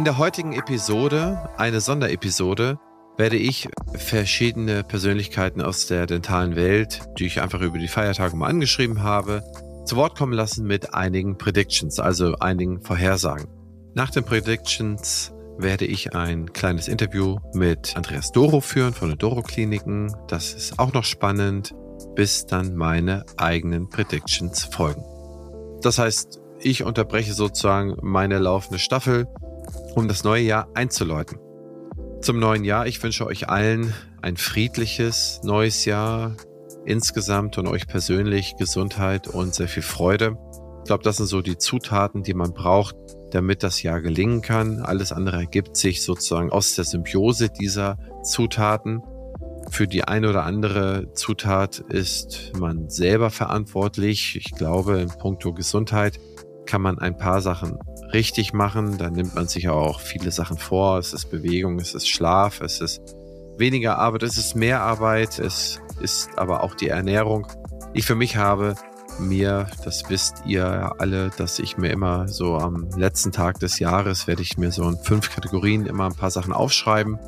In der heutigen Episode, eine Sonderepisode, werde ich verschiedene Persönlichkeiten aus der dentalen Welt, die ich einfach über die Feiertage mal angeschrieben habe, zu Wort kommen lassen mit einigen Predictions, also einigen Vorhersagen. Nach den Predictions werde ich ein kleines Interview mit Andreas Doro führen von den Doro Kliniken. Das ist auch noch spannend, bis dann meine eigenen Predictions folgen. Das heißt, ich unterbreche sozusagen meine laufende Staffel, um das neue Jahr einzuläuten. Zum neuen Jahr, ich wünsche euch allen ein friedliches neues Jahr insgesamt und euch persönlich Gesundheit und sehr viel Freude. Ich glaube, das sind so die Zutaten, die man braucht, damit das Jahr gelingen kann. Alles andere ergibt sich sozusagen aus der Symbiose dieser Zutaten. Für die eine oder andere Zutat ist man selber verantwortlich. Ich glaube, in puncto Gesundheit kann man ein paar Sachen richtig machen. Da nimmt man sich auch viele Sachen vor. Es ist Bewegung, es ist Schlaf, es ist weniger Arbeit, es ist mehr Arbeit, es ist aber auch die Ernährung. Ich für mich habe mir, das wisst ihr alle, dass ich mir immer so am letzten Tag des Jahres werde ich mir so in fünf Kategorien immer ein paar Sachen aufschreiben,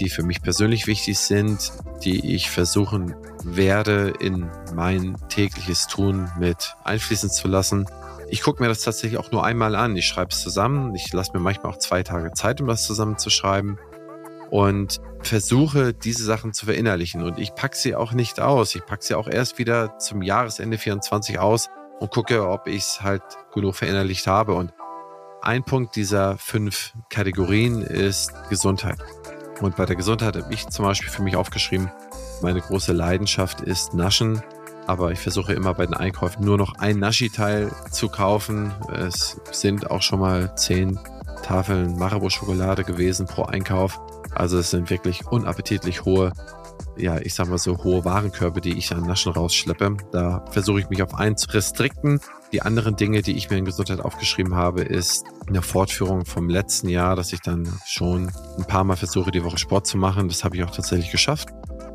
die für mich persönlich wichtig sind, die ich versuchen werde in mein tägliches Tun mit einfließen zu lassen. Ich gucke mir das tatsächlich auch nur einmal an. Ich schreibe es zusammen. Ich lasse mir manchmal auch zwei Tage Zeit, um das zusammenzuschreiben und versuche diese Sachen zu verinnerlichen. Und ich packe sie auch nicht aus. Ich packe sie auch erst wieder zum Jahresende 24 aus und gucke, ob ich es halt genug verinnerlicht habe. Und ein Punkt dieser fünf Kategorien ist Gesundheit. Und bei der Gesundheit habe ich zum Beispiel für mich aufgeschrieben, meine große Leidenschaft ist Naschen. Aber ich versuche immer bei den Einkäufen nur noch ein Naschi-Teil zu kaufen. Es sind auch schon mal zehn Tafeln Marabou-Schokolade gewesen pro Einkauf. Also es sind wirklich unappetitlich hohe, ja, ich sag mal so hohe Warenkörbe, die ich an Naschen rausschleppe. Da versuche ich mich auf eins zu restrikten. Die anderen Dinge, die ich mir in Gesundheit aufgeschrieben habe, ist eine Fortführung vom letzten Jahr, dass ich dann schon ein paar Mal versuche, die Woche Sport zu machen. Das habe ich auch tatsächlich geschafft.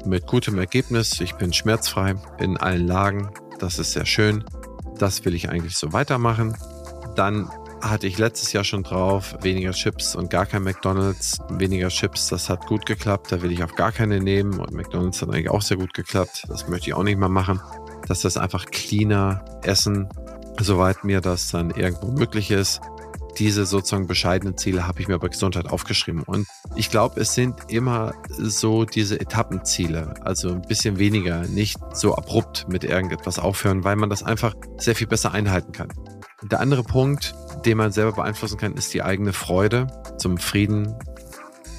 Mit gutem Ergebnis. Ich bin schmerzfrei in allen Lagen. Das ist sehr schön. Das will ich eigentlich so weitermachen. Dann hatte ich letztes Jahr schon drauf. Weniger Chips und gar kein McDonalds. Weniger Chips, das hat gut geklappt. Da will ich auf gar keine nehmen. Und McDonalds hat eigentlich auch sehr gut geklappt. Das möchte ich auch nicht mehr machen. Dass das einfach cleaner essen, soweit mir das dann irgendwo möglich ist. Diese sozusagen bescheidenen Ziele habe ich mir bei Gesundheit aufgeschrieben. Und ich glaube, es sind immer so diese Etappenziele. Also ein bisschen weniger, nicht so abrupt mit irgendetwas aufhören, weil man das einfach sehr viel besser einhalten kann. Der andere Punkt, den man selber beeinflussen kann, ist die eigene Freude. Zum Frieden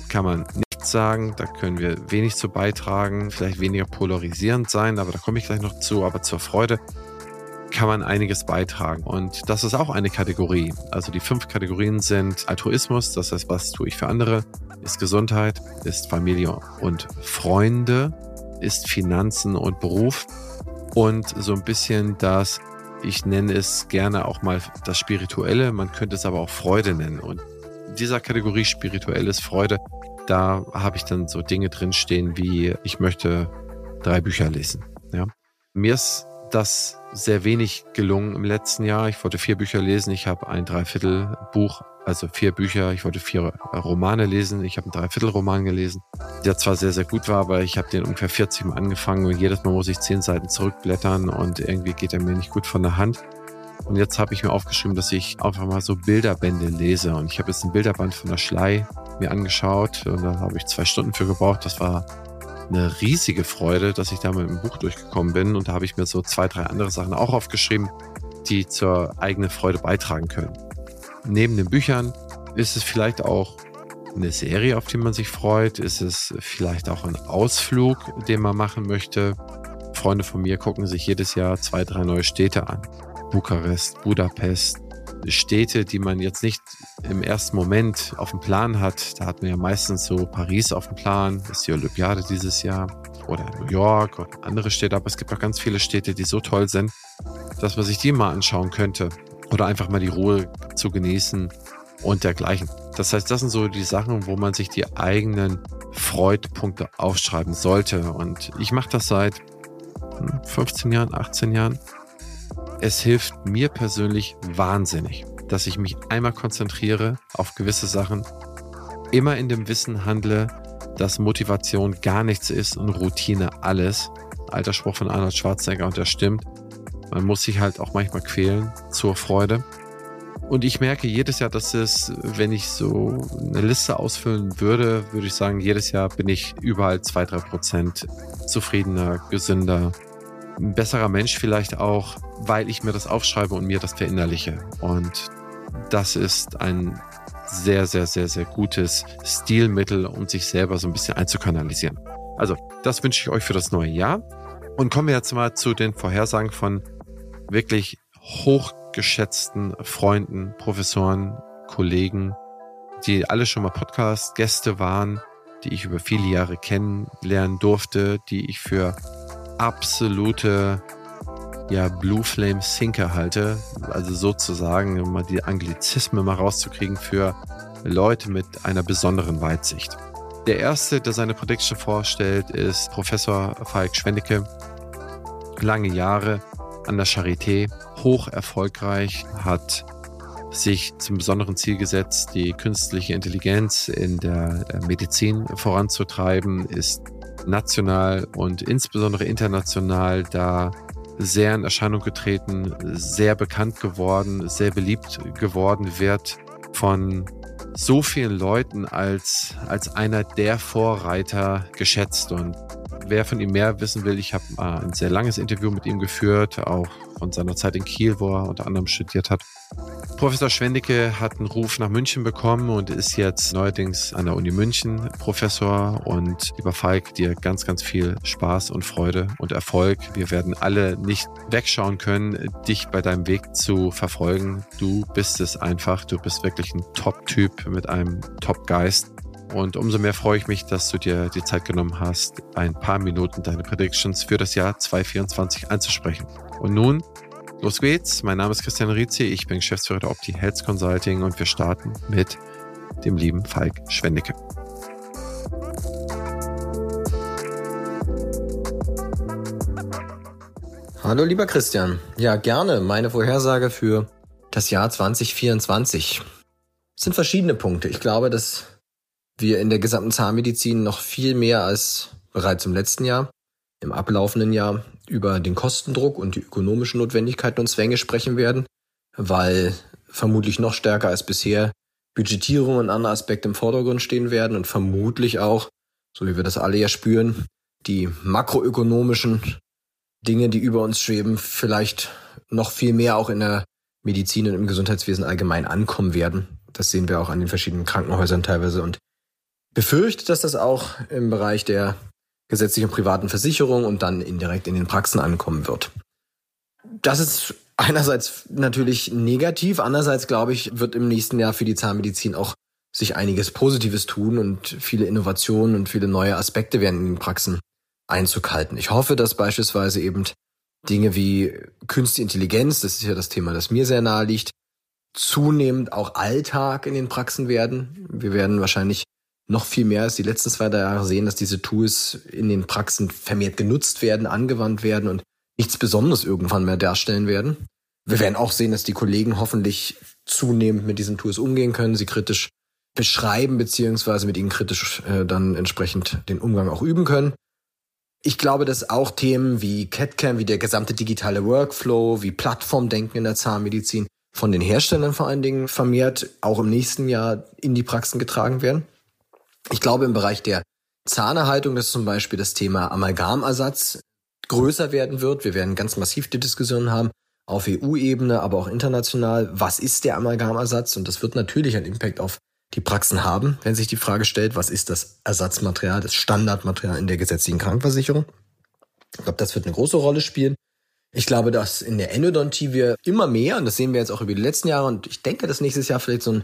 kann man nichts sagen, da können wir wenig zu beitragen, vielleicht weniger polarisierend sein, aber da komme ich gleich noch zu. Aber zur Freude kann man einiges beitragen. Und das ist auch eine Kategorie. Also die fünf Kategorien sind Altruismus, das heißt, was tue ich für andere, ist Gesundheit, ist Familie und Freunde, ist Finanzen und Beruf und so ein bisschen das ich nenne es gerne auch mal das Spirituelle, man könnte es aber auch Freude nennen. Und in dieser Kategorie spirituelles Freude, da habe ich dann so Dinge drinstehen wie, ich möchte drei Bücher lesen. Ja. Mir ist das sehr wenig gelungen im letzten Jahr. Ich wollte vier Bücher lesen. Ich habe ein Dreiviertelbuch, also vier Bücher. Ich wollte vier Romane lesen. Ich habe einen Dreiviertelroman gelesen, der zwar sehr, sehr gut war, aber ich habe den ungefähr 40 Mal angefangen und jedes Mal muss ich zehn Seiten zurückblättern und irgendwie geht er mir nicht gut von der Hand. Und jetzt habe ich mir aufgeschrieben, dass ich einfach mal so Bilderbände lese. Und ich habe jetzt ein Bilderband von der Schlei mir angeschaut und da habe ich zwei Stunden für gebraucht. Das war eine riesige Freude, dass ich da mit dem Buch durchgekommen bin. Und da habe ich mir so zwei, drei andere Sachen auch aufgeschrieben, die zur eigenen Freude beitragen können. Neben den Büchern ist es vielleicht auch eine Serie, auf die man sich freut. Ist es vielleicht auch ein Ausflug, den man machen möchte. Freunde von mir gucken sich jedes Jahr zwei, drei neue Städte an. Bukarest, Budapest, Städte, die man jetzt nicht im ersten Moment auf dem Plan hat. Da hat man ja meistens so Paris auf dem Plan, das ist die Olympiade dieses Jahr, oder New York oder andere Städte. Aber es gibt auch ganz viele Städte, die so toll sind, dass man sich die mal anschauen könnte. Oder einfach mal die Ruhe zu genießen und dergleichen. Das heißt, das sind so die Sachen, wo man sich die eigenen Freudpunkte aufschreiben sollte. Und ich mache das seit 15 hm, Jahren, 18 Jahren es hilft mir persönlich wahnsinnig. dass ich mich einmal konzentriere auf gewisse Sachen, immer in dem Wissen handle, dass Motivation gar nichts ist und Routine alles. Alter Spruch von Arnold Schwarzenegger und der stimmt. Man muss sich halt auch manchmal quälen zur Freude. Und ich merke jedes Jahr, dass es, wenn ich so eine Liste ausfüllen würde, würde ich sagen, jedes Jahr bin ich überall zwei, drei Prozent zufriedener, gesünder, ein besserer Mensch vielleicht auch, weil ich mir das aufschreibe und mir das verinnerliche. Und das ist ein sehr, sehr, sehr, sehr gutes Stilmittel, um sich selber so ein bisschen einzukanalisieren. Also, das wünsche ich euch für das neue Jahr. Und kommen wir jetzt mal zu den Vorhersagen von wirklich hochgeschätzten Freunden, Professoren, Kollegen, die alle schon mal Podcast-Gäste waren, die ich über viele Jahre kennenlernen durfte, die ich für absolute ja, Blue Flame Sinker halte. Also sozusagen, um mal die Anglizismen mal rauszukriegen für Leute mit einer besonderen Weitsicht. Der erste, der seine Prediction vorstellt, ist Professor Falk Schwendicke. Lange Jahre an der Charité, hoch erfolgreich, hat sich zum besonderen Ziel gesetzt, die künstliche Intelligenz in der Medizin voranzutreiben, ist national und insbesondere international da sehr in Erscheinung getreten, sehr bekannt geworden, sehr beliebt geworden wird von so vielen Leuten als, als einer der Vorreiter geschätzt. Und wer von ihm mehr wissen will, ich habe ein sehr langes Interview mit ihm geführt, auch von seiner Zeit in Kiel, wo er unter anderem studiert hat. Professor Schwendicke hat einen Ruf nach München bekommen und ist jetzt neuerdings an der Uni München Professor. Und lieber Falk, dir ganz, ganz viel Spaß und Freude und Erfolg. Wir werden alle nicht wegschauen können, dich bei deinem Weg zu verfolgen. Du bist es einfach. Du bist wirklich ein Top-Typ mit einem Top-Geist. Und umso mehr freue ich mich, dass du dir die Zeit genommen hast, ein paar Minuten deine Predictions für das Jahr 2024 einzusprechen. Und nun, los geht's. Mein Name ist Christian Rizzi, ich bin Geschäftsführer der Opti Health Consulting und wir starten mit dem lieben Falk Schwendicke. Hallo lieber Christian. Ja, gerne. Meine Vorhersage für das Jahr 2024 es sind verschiedene Punkte. Ich glaube, dass wir in der gesamten Zahnmedizin noch viel mehr als bereits im letzten Jahr, im ablaufenden Jahr über den Kostendruck und die ökonomischen Notwendigkeiten und Zwänge sprechen werden, weil vermutlich noch stärker als bisher Budgetierung und andere Aspekte im Vordergrund stehen werden und vermutlich auch, so wie wir das alle ja spüren, die makroökonomischen Dinge, die über uns schweben, vielleicht noch viel mehr auch in der Medizin und im Gesundheitswesen allgemein ankommen werden. Das sehen wir auch an den verschiedenen Krankenhäusern teilweise und befürchte, dass das auch im Bereich der gesetzlichen privaten Versicherung und dann indirekt in den Praxen ankommen wird. Das ist einerseits natürlich negativ, andererseits glaube ich, wird im nächsten Jahr für die Zahnmedizin auch sich einiges Positives tun und viele Innovationen und viele neue Aspekte werden in den Praxen Einzug halten. Ich hoffe, dass beispielsweise eben Dinge wie Künstliche Intelligenz, das ist ja das Thema, das mir sehr nahe liegt, zunehmend auch Alltag in den Praxen werden. Wir werden wahrscheinlich noch viel mehr als die letzten zwei, drei Jahre sehen, dass diese Tools in den Praxen vermehrt genutzt werden, angewandt werden und nichts Besonderes irgendwann mehr darstellen werden. Wir werden auch sehen, dass die Kollegen hoffentlich zunehmend mit diesen Tools umgehen können, sie kritisch beschreiben, beziehungsweise mit ihnen kritisch äh, dann entsprechend den Umgang auch üben können. Ich glaube, dass auch Themen wie CAD-CAM, wie der gesamte digitale Workflow, wie Plattformdenken in der Zahnmedizin von den Herstellern vor allen Dingen vermehrt auch im nächsten Jahr in die Praxen getragen werden. Ich glaube, im Bereich der Zahnerhaltung, dass zum Beispiel das Thema Amalgamersatz größer werden wird. Wir werden ganz massiv die Diskussion haben auf EU-Ebene, aber auch international. Was ist der Amalgamersatz? Und das wird natürlich einen Impact auf die Praxen haben, wenn sich die Frage stellt, was ist das Ersatzmaterial, das Standardmaterial in der gesetzlichen Krankenversicherung? Ich glaube, das wird eine große Rolle spielen. Ich glaube, dass in der Endodontie wir immer mehr, und das sehen wir jetzt auch über die letzten Jahre, und ich denke, dass nächstes Jahr vielleicht so ein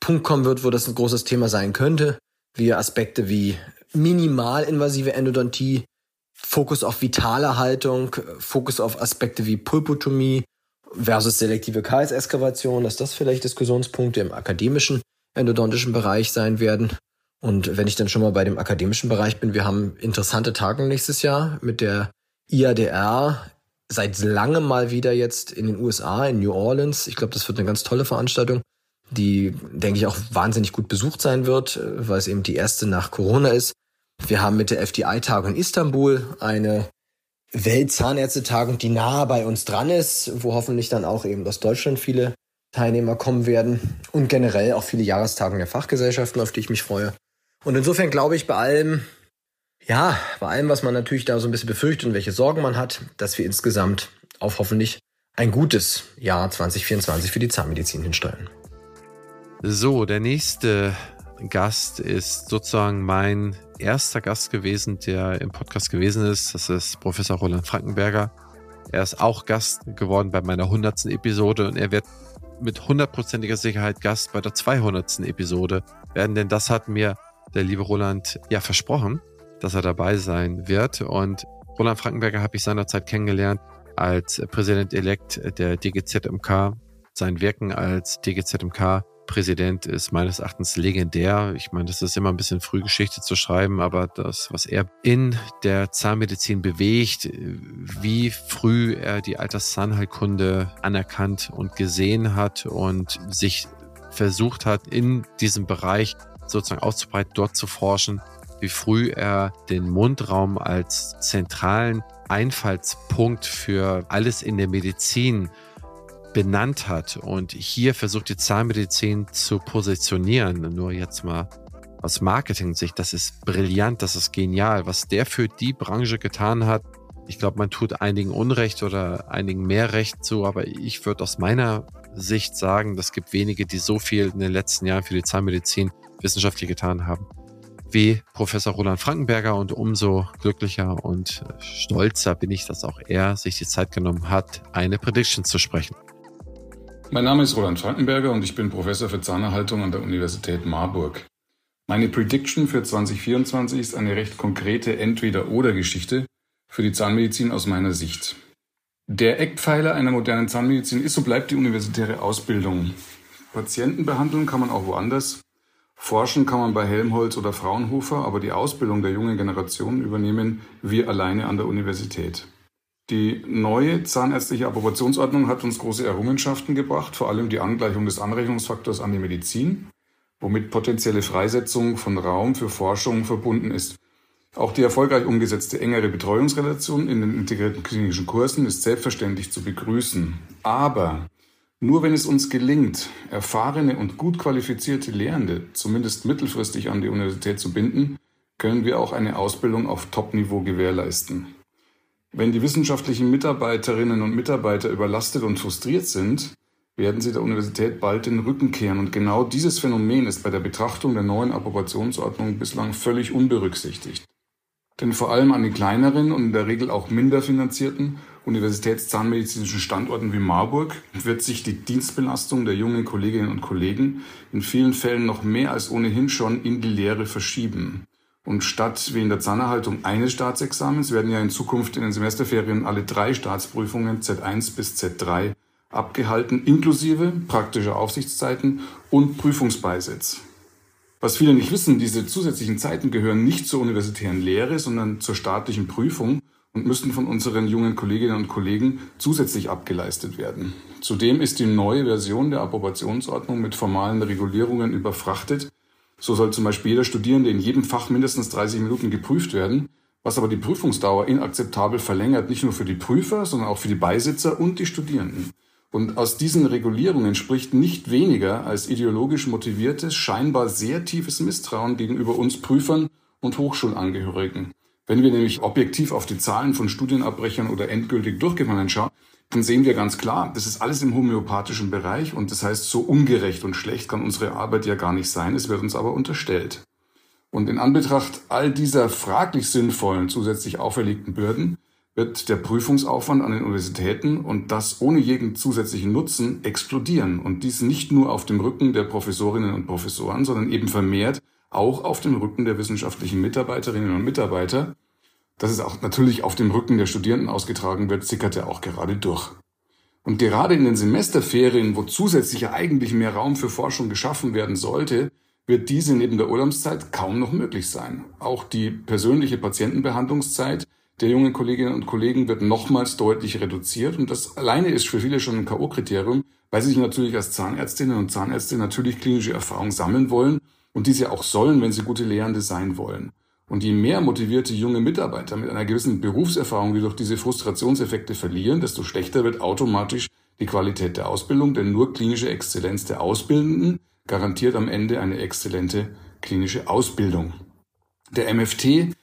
Punkt kommen wird, wo das ein großes Thema sein könnte, wir Aspekte wie minimalinvasive Endodontie, Fokus auf vitale Haltung, Fokus auf Aspekte wie Pulpotomie versus selektive KS-Eskavation, dass das vielleicht Diskussionspunkte im akademischen endodontischen Bereich sein werden. Und wenn ich dann schon mal bei dem akademischen Bereich bin, wir haben interessante Tage nächstes Jahr mit der IADR seit langem mal wieder jetzt in den USA, in New Orleans. Ich glaube, das wird eine ganz tolle Veranstaltung, die, denke ich, auch wahnsinnig gut besucht sein wird, weil es eben die erste nach Corona ist. Wir haben mit der FDI-Tagung in Istanbul eine Weltzahnärztetagung, die nahe bei uns dran ist, wo hoffentlich dann auch eben aus Deutschland viele Teilnehmer kommen werden und generell auch viele Jahrestagungen der Fachgesellschaften, auf die ich mich freue. Und insofern glaube ich bei allem, ja, bei allem, was man natürlich da so ein bisschen befürchtet und welche Sorgen man hat, dass wir insgesamt auf hoffentlich ein gutes Jahr 2024 für die Zahnmedizin hinsteuern. So, der nächste Gast ist sozusagen mein erster Gast gewesen, der im Podcast gewesen ist. Das ist Professor Roland Frankenberger. Er ist auch Gast geworden bei meiner 100. Episode und er wird mit hundertprozentiger Sicherheit Gast bei der 200. Episode werden, denn das hat mir der liebe Roland ja versprochen, dass er dabei sein wird. Und Roland Frankenberger habe ich seinerzeit kennengelernt als Präsident-elekt der DGZMK. Sein Wirken als DGZMK Präsident ist meines Erachtens legendär. Ich meine, das ist immer ein bisschen Frühgeschichte zu schreiben, aber das, was er in der Zahnmedizin bewegt, wie früh er die Alterszahnheilkunde anerkannt und gesehen hat und sich versucht hat, in diesem Bereich sozusagen auszubreiten, dort zu forschen, wie früh er den Mundraum als zentralen Einfallspunkt für alles in der Medizin benannt hat und hier versucht die Zahnmedizin zu positionieren. Nur jetzt mal aus Marketing-Sicht, das ist brillant, das ist genial. Was der für die Branche getan hat, ich glaube, man tut einigen Unrecht oder einigen mehr Recht zu, aber ich würde aus meiner Sicht sagen, es gibt wenige, die so viel in den letzten Jahren für die Zahnmedizin wissenschaftlich getan haben wie Professor Roland Frankenberger und umso glücklicher und stolzer bin ich, dass auch er sich die Zeit genommen hat, eine Prediction zu sprechen. Mein Name ist Roland Frankenberger und ich bin Professor für Zahnerhaltung an der Universität Marburg. Meine Prediction für 2024 ist eine recht konkrete Entweder-Oder-Geschichte für die Zahnmedizin aus meiner Sicht. Der Eckpfeiler einer modernen Zahnmedizin ist und bleibt die universitäre Ausbildung. Patienten behandeln kann man auch woanders. Forschen kann man bei Helmholtz oder Fraunhofer, aber die Ausbildung der jungen Generation übernehmen wir alleine an der Universität. Die neue zahnärztliche Approbationsordnung hat uns große Errungenschaften gebracht, vor allem die Angleichung des Anrechnungsfaktors an die Medizin, womit potenzielle Freisetzung von Raum für Forschung verbunden ist. Auch die erfolgreich umgesetzte engere Betreuungsrelation in den integrierten klinischen Kursen ist selbstverständlich zu begrüßen. Aber nur wenn es uns gelingt, erfahrene und gut qualifizierte Lehrende zumindest mittelfristig an die Universität zu binden, können wir auch eine Ausbildung auf Top-Niveau gewährleisten. Wenn die wissenschaftlichen Mitarbeiterinnen und Mitarbeiter überlastet und frustriert sind, werden sie der Universität bald den Rücken kehren. Und genau dieses Phänomen ist bei der Betrachtung der neuen Approbationsordnung bislang völlig unberücksichtigt. Denn vor allem an den kleineren und in der Regel auch minder finanzierten universitätszahnmedizinischen Standorten wie Marburg wird sich die Dienstbelastung der jungen Kolleginnen und Kollegen in vielen Fällen noch mehr als ohnehin schon in die Lehre verschieben. Und statt wie in der Zahnerhaltung eines Staatsexamens werden ja in Zukunft in den Semesterferien alle drei Staatsprüfungen Z1 bis Z3 abgehalten, inklusive praktischer Aufsichtszeiten und Prüfungsbeisitz. Was viele nicht wissen, diese zusätzlichen Zeiten gehören nicht zur universitären Lehre, sondern zur staatlichen Prüfung und müssen von unseren jungen Kolleginnen und Kollegen zusätzlich abgeleistet werden. Zudem ist die neue Version der Approbationsordnung mit formalen Regulierungen überfrachtet, so soll zum Beispiel jeder Studierende in jedem Fach mindestens 30 Minuten geprüft werden, was aber die Prüfungsdauer inakzeptabel verlängert, nicht nur für die Prüfer, sondern auch für die Beisitzer und die Studierenden. Und aus diesen Regulierungen spricht nicht weniger als ideologisch motiviertes, scheinbar sehr tiefes Misstrauen gegenüber uns Prüfern und Hochschulangehörigen. Wenn wir nämlich objektiv auf die Zahlen von Studienabbrechern oder endgültig durchgefallenen schauen, dann sehen wir ganz klar, das ist alles im homöopathischen Bereich und das heißt, so ungerecht und schlecht kann unsere Arbeit ja gar nicht sein, es wird uns aber unterstellt. Und in Anbetracht all dieser fraglich sinnvollen zusätzlich auferlegten Bürden wird der Prüfungsaufwand an den Universitäten und das ohne jeden zusätzlichen Nutzen explodieren. Und dies nicht nur auf dem Rücken der Professorinnen und Professoren, sondern eben vermehrt auch auf dem Rücken der wissenschaftlichen Mitarbeiterinnen und Mitarbeiter, dass es auch natürlich auf dem Rücken der Studierenden ausgetragen wird, sickert ja auch gerade durch. Und gerade in den Semesterferien, wo zusätzlich ja eigentlich mehr Raum für Forschung geschaffen werden sollte, wird diese neben der Urlaubszeit kaum noch möglich sein. Auch die persönliche Patientenbehandlungszeit, der jungen Kolleginnen und Kollegen wird nochmals deutlich reduziert. Und das alleine ist für viele schon ein K.O.-Kriterium, weil sie sich natürlich als Zahnärztinnen und Zahnärzte natürlich klinische Erfahrung sammeln wollen und diese auch sollen, wenn sie gute Lehrende sein wollen. Und je mehr motivierte junge Mitarbeiter mit einer gewissen Berufserfahrung, die durch diese Frustrationseffekte verlieren, desto schlechter wird automatisch die Qualität der Ausbildung, denn nur klinische Exzellenz der Ausbildenden garantiert am Ende eine exzellente klinische Ausbildung. Der MFT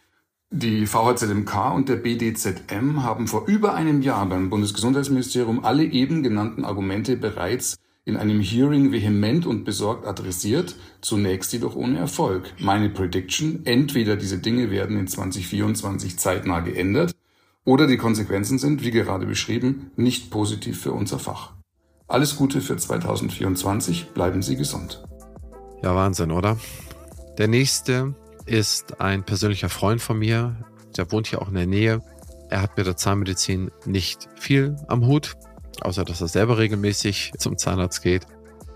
die VHZMK und der BDZM haben vor über einem Jahr beim Bundesgesundheitsministerium alle eben genannten Argumente bereits in einem Hearing vehement und besorgt adressiert, zunächst jedoch ohne Erfolg. Meine Prediction, entweder diese Dinge werden in 2024 zeitnah geändert oder die Konsequenzen sind, wie gerade beschrieben, nicht positiv für unser Fach. Alles Gute für 2024, bleiben Sie gesund. Ja, Wahnsinn, oder? Der nächste ist ein persönlicher Freund von mir, der wohnt hier auch in der Nähe. Er hat mit der Zahnmedizin nicht viel am Hut, außer dass er selber regelmäßig zum Zahnarzt geht.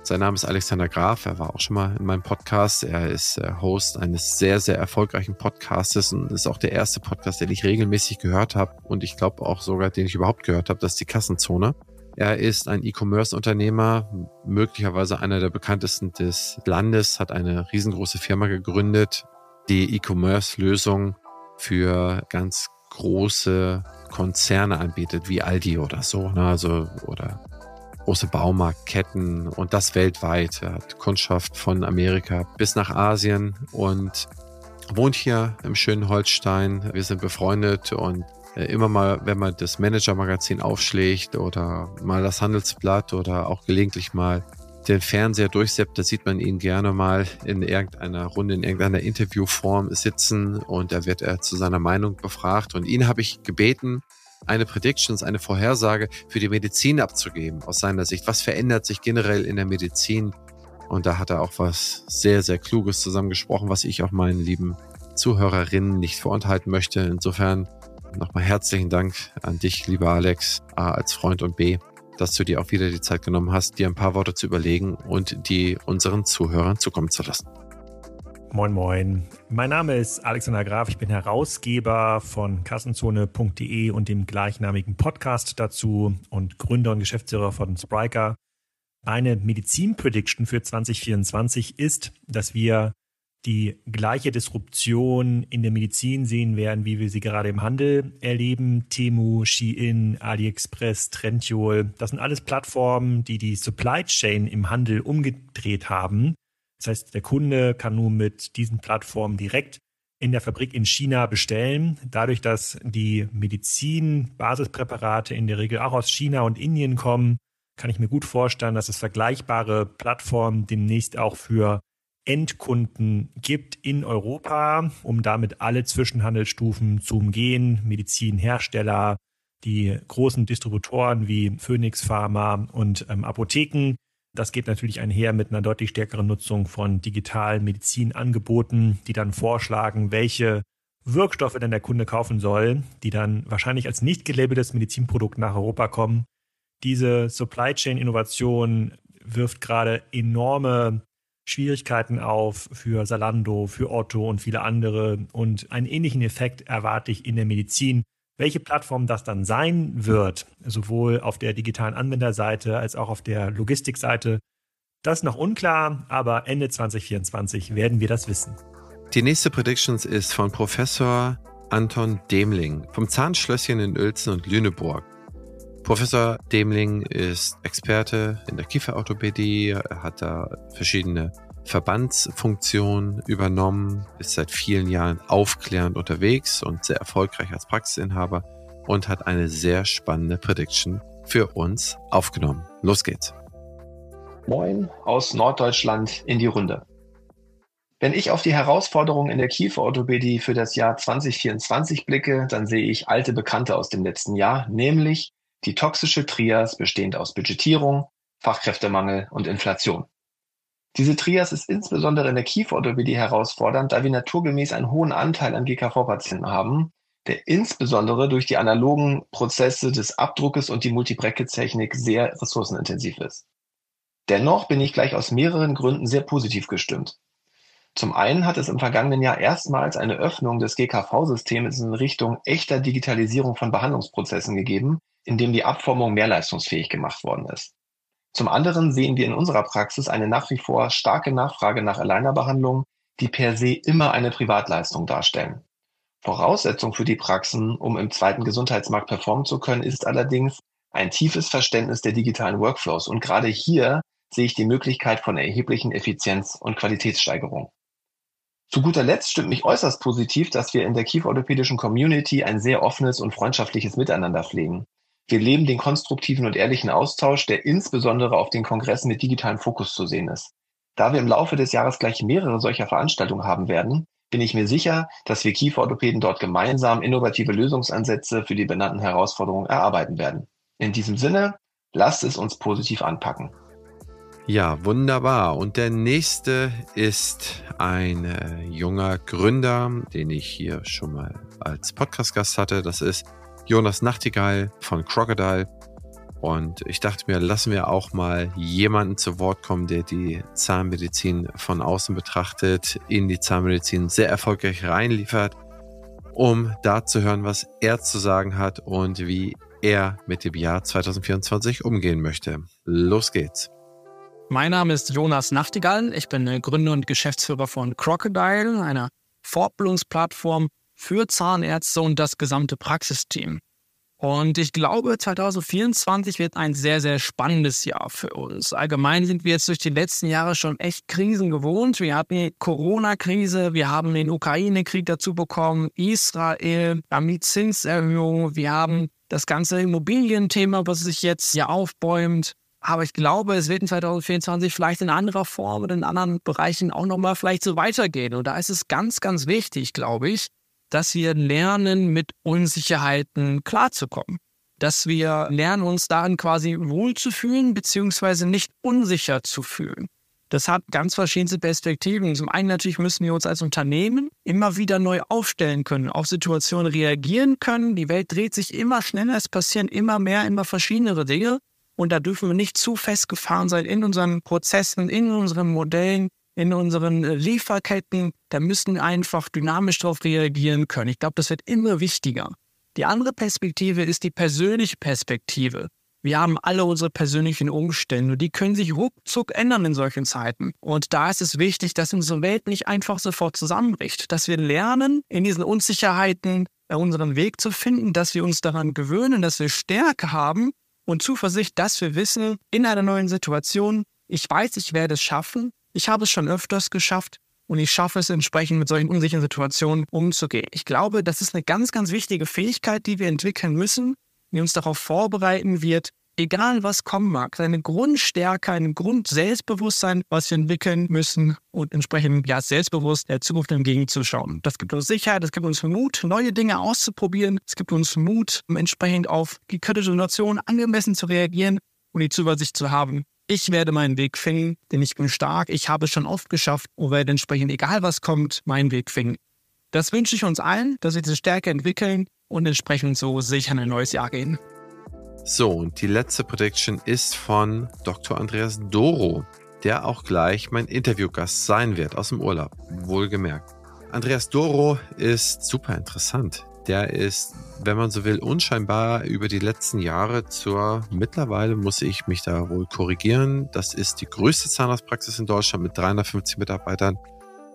Sein Name ist Alexander Graf, er war auch schon mal in meinem Podcast. Er ist äh, Host eines sehr, sehr erfolgreichen Podcastes und ist auch der erste Podcast, den ich regelmäßig gehört habe und ich glaube auch sogar, den ich überhaupt gehört habe, das ist die Kassenzone. Er ist ein E-Commerce-Unternehmer, möglicherweise einer der bekanntesten des Landes, hat eine riesengroße Firma gegründet, die E-Commerce-Lösung für ganz große Konzerne anbietet, wie Aldi oder so, ne? also oder große Baumarktketten und das weltweit. Er hat Kundschaft von Amerika bis nach Asien und wohnt hier im schönen Holstein. Wir sind befreundet und äh, immer mal, wenn man das Manager-Magazin aufschlägt oder mal das Handelsblatt oder auch gelegentlich mal den Fernseher durchseppt, da sieht man ihn gerne mal in irgendeiner Runde, in irgendeiner Interviewform sitzen und da wird er zu seiner Meinung befragt. Und ihn habe ich gebeten, eine Predictions, eine Vorhersage für die Medizin abzugeben aus seiner Sicht. Was verändert sich generell in der Medizin? Und da hat er auch was sehr, sehr Kluges zusammengesprochen, was ich auch meinen lieben Zuhörerinnen nicht vorenthalten möchte. Insofern nochmal herzlichen Dank an dich, lieber Alex, A als Freund und B dass du dir auch wieder die Zeit genommen hast, dir ein paar Worte zu überlegen und die unseren Zuhörern zukommen zu lassen. Moin, moin. Mein Name ist Alexander Graf. Ich bin Herausgeber von kassenzone.de und dem gleichnamigen Podcast dazu und Gründer und Geschäftsführer von Spriker. Eine Medizin-Prediction für 2024 ist, dass wir die gleiche Disruption in der Medizin sehen werden, wie wir sie gerade im Handel erleben. Temu, Shein, AliExpress, Trendyol, das sind alles Plattformen, die die Supply Chain im Handel umgedreht haben. Das heißt, der Kunde kann nun mit diesen Plattformen direkt in der Fabrik in China bestellen. Dadurch, dass die Medizin-Basispräparate in der Regel auch aus China und Indien kommen, kann ich mir gut vorstellen, dass es vergleichbare Plattformen demnächst auch für Endkunden gibt in Europa, um damit alle Zwischenhandelsstufen zu umgehen, Medizinhersteller, die großen Distributoren wie Phoenix Pharma und ähm, Apotheken. Das geht natürlich einher mit einer deutlich stärkeren Nutzung von digitalen Medizinangeboten, die dann vorschlagen, welche Wirkstoffe denn der Kunde kaufen soll, die dann wahrscheinlich als nicht gelabeltes Medizinprodukt nach Europa kommen. Diese Supply Chain Innovation wirft gerade enorme Schwierigkeiten auf für Salando, für Otto und viele andere. Und einen ähnlichen Effekt erwarte ich in der Medizin. Welche Plattform das dann sein wird, sowohl auf der digitalen Anwenderseite als auch auf der Logistikseite, das ist noch unklar, aber Ende 2024 werden wir das wissen. Die nächste Predictions ist von Professor Anton Demling vom Zahnschlösschen in Uelzen und Lüneburg. Professor Demling ist Experte in der Kieferorthopädie. Er hat da verschiedene Verbandsfunktionen übernommen, ist seit vielen Jahren aufklärend unterwegs und sehr erfolgreich als Praxisinhaber und hat eine sehr spannende Prediction für uns aufgenommen. Los geht's. Moin aus Norddeutschland in die Runde. Wenn ich auf die Herausforderungen in der Kieferorthopädie für das Jahr 2024 blicke, dann sehe ich alte Bekannte aus dem letzten Jahr, nämlich die toxische Trias bestehend aus Budgetierung, Fachkräftemangel und Inflation. Diese Trias ist insbesondere in der Kieferorthopädie herausfordernd, da wir naturgemäß einen hohen Anteil an GKV-Patienten haben, der insbesondere durch die analogen Prozesse des Abdruckes und die Multibracket-Technik sehr ressourcenintensiv ist. Dennoch bin ich gleich aus mehreren Gründen sehr positiv gestimmt. Zum einen hat es im vergangenen Jahr erstmals eine Öffnung des GKV-Systems in Richtung echter Digitalisierung von Behandlungsprozessen gegeben, in dem die Abformung mehr leistungsfähig gemacht worden ist. Zum anderen sehen wir in unserer Praxis eine nach wie vor starke Nachfrage nach Alignerbehandlungen, die per se immer eine Privatleistung darstellen. Voraussetzung für die Praxen, um im zweiten Gesundheitsmarkt performen zu können, ist allerdings ein tiefes Verständnis der digitalen Workflows. Und gerade hier sehe ich die Möglichkeit von erheblichen Effizienz- und Qualitätssteigerung. Zu guter Letzt stimmt mich äußerst positiv, dass wir in der kieferorthopädischen Community ein sehr offenes und freundschaftliches Miteinander pflegen. Wir leben den konstruktiven und ehrlichen Austausch, der insbesondere auf den Kongressen mit digitalem Fokus zu sehen ist. Da wir im Laufe des Jahres gleich mehrere solcher Veranstaltungen haben werden, bin ich mir sicher, dass wir Kieferorthopäden dort gemeinsam innovative Lösungsansätze für die benannten Herausforderungen erarbeiten werden. In diesem Sinne, lasst es uns positiv anpacken. Ja, wunderbar. Und der nächste ist ein äh, junger Gründer, den ich hier schon mal als Podcast-Gast hatte. Das ist Jonas Nachtigall von Crocodile. Und ich dachte mir, lassen wir auch mal jemanden zu Wort kommen, der die Zahnmedizin von außen betrachtet, in die Zahnmedizin sehr erfolgreich reinliefert, um da zu hören, was er zu sagen hat und wie er mit dem Jahr 2024 umgehen möchte. Los geht's. Mein Name ist Jonas Nachtigall. Ich bin Gründer und Geschäftsführer von Crocodile, einer Fortbildungsplattform für Zahnärzte und das gesamte Praxisteam. Und ich glaube, 2024 wird ein sehr, sehr spannendes Jahr für uns. Allgemein sind wir jetzt durch die letzten Jahre schon echt Krisen gewohnt. Wir hatten die Corona-Krise, wir haben den Ukraine-Krieg dazu bekommen, Israel, wir haben die Zinserhöhung, wir haben das ganze Immobilienthema, was sich jetzt ja aufbäumt. Aber ich glaube, es wird in 2024 vielleicht in anderer Form und in anderen Bereichen auch nochmal vielleicht so weitergehen. Und da ist es ganz, ganz wichtig, glaube ich, dass wir lernen, mit Unsicherheiten klarzukommen. Dass wir lernen, uns darin quasi wohlzufühlen, beziehungsweise nicht unsicher zu fühlen. Das hat ganz verschiedene Perspektiven. Zum einen natürlich müssen wir uns als Unternehmen immer wieder neu aufstellen können, auf Situationen reagieren können. Die Welt dreht sich immer schneller, es passieren immer mehr, immer verschiedenere Dinge. Und da dürfen wir nicht zu festgefahren sein in unseren Prozessen, in unseren Modellen, in unseren äh, Lieferketten. Da müssen wir einfach dynamisch darauf reagieren können. Ich glaube, das wird immer wichtiger. Die andere Perspektive ist die persönliche Perspektive. Wir haben alle unsere persönlichen Umstände und die können sich ruckzuck ändern in solchen Zeiten. Und da ist es wichtig, dass unsere Welt nicht einfach sofort zusammenbricht, dass wir lernen, in diesen Unsicherheiten äh, unseren Weg zu finden, dass wir uns daran gewöhnen, dass wir Stärke haben und Zuversicht, dass wir wissen, in einer neuen Situation, ich weiß, ich werde es schaffen, ich habe es schon öfters geschafft und ich schaffe es entsprechend mit solchen unsicheren Situationen umzugehen. Ich glaube, das ist eine ganz, ganz wichtige Fähigkeit, die wir entwickeln müssen, die uns darauf vorbereiten wird, egal was kommen mag, eine Grundstärke, ein Grundselbstbewusstsein, was wir entwickeln müssen und entsprechend ja selbstbewusst der Zukunft entgegenzuschauen. Das gibt uns Sicherheit, das gibt uns Mut, neue Dinge auszuprobieren, es gibt uns Mut, entsprechend auf die kritische Situation angemessen zu reagieren und die Zuversicht zu haben, ich werde meinen Weg finden, denn ich bin stark, ich habe es schon oft geschafft und werde entsprechend, egal was kommt, meinen Weg finden. Das wünsche ich uns allen, dass wir diese Stärke entwickeln und entsprechend so sicher in ein neues Jahr gehen. So, und die letzte Prediction ist von Dr. Andreas Doro, der auch gleich mein Interviewgast sein wird aus dem Urlaub, wohlgemerkt. Andreas Doro ist super interessant der ist, wenn man so will, unscheinbar über die letzten Jahre zur, mittlerweile muss ich mich da wohl korrigieren, das ist die größte Zahnarztpraxis in Deutschland mit 350 Mitarbeitern,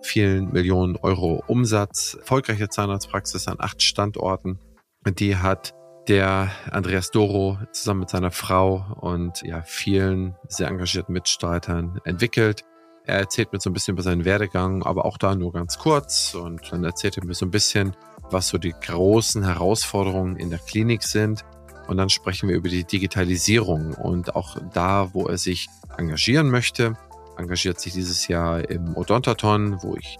vielen Millionen Euro Umsatz, erfolgreiche Zahnarztpraxis an acht Standorten. Die hat der Andreas Doro zusammen mit seiner Frau und ja, vielen sehr engagierten Mitstreitern entwickelt. Er erzählt mir so ein bisschen über seinen Werdegang, aber auch da nur ganz kurz und dann erzählt er mir so ein bisschen, was so die großen Herausforderungen in der Klinik sind. Und dann sprechen wir über die Digitalisierung und auch da, wo er sich engagieren möchte. Engagiert sich dieses Jahr im Odontaton, wo ich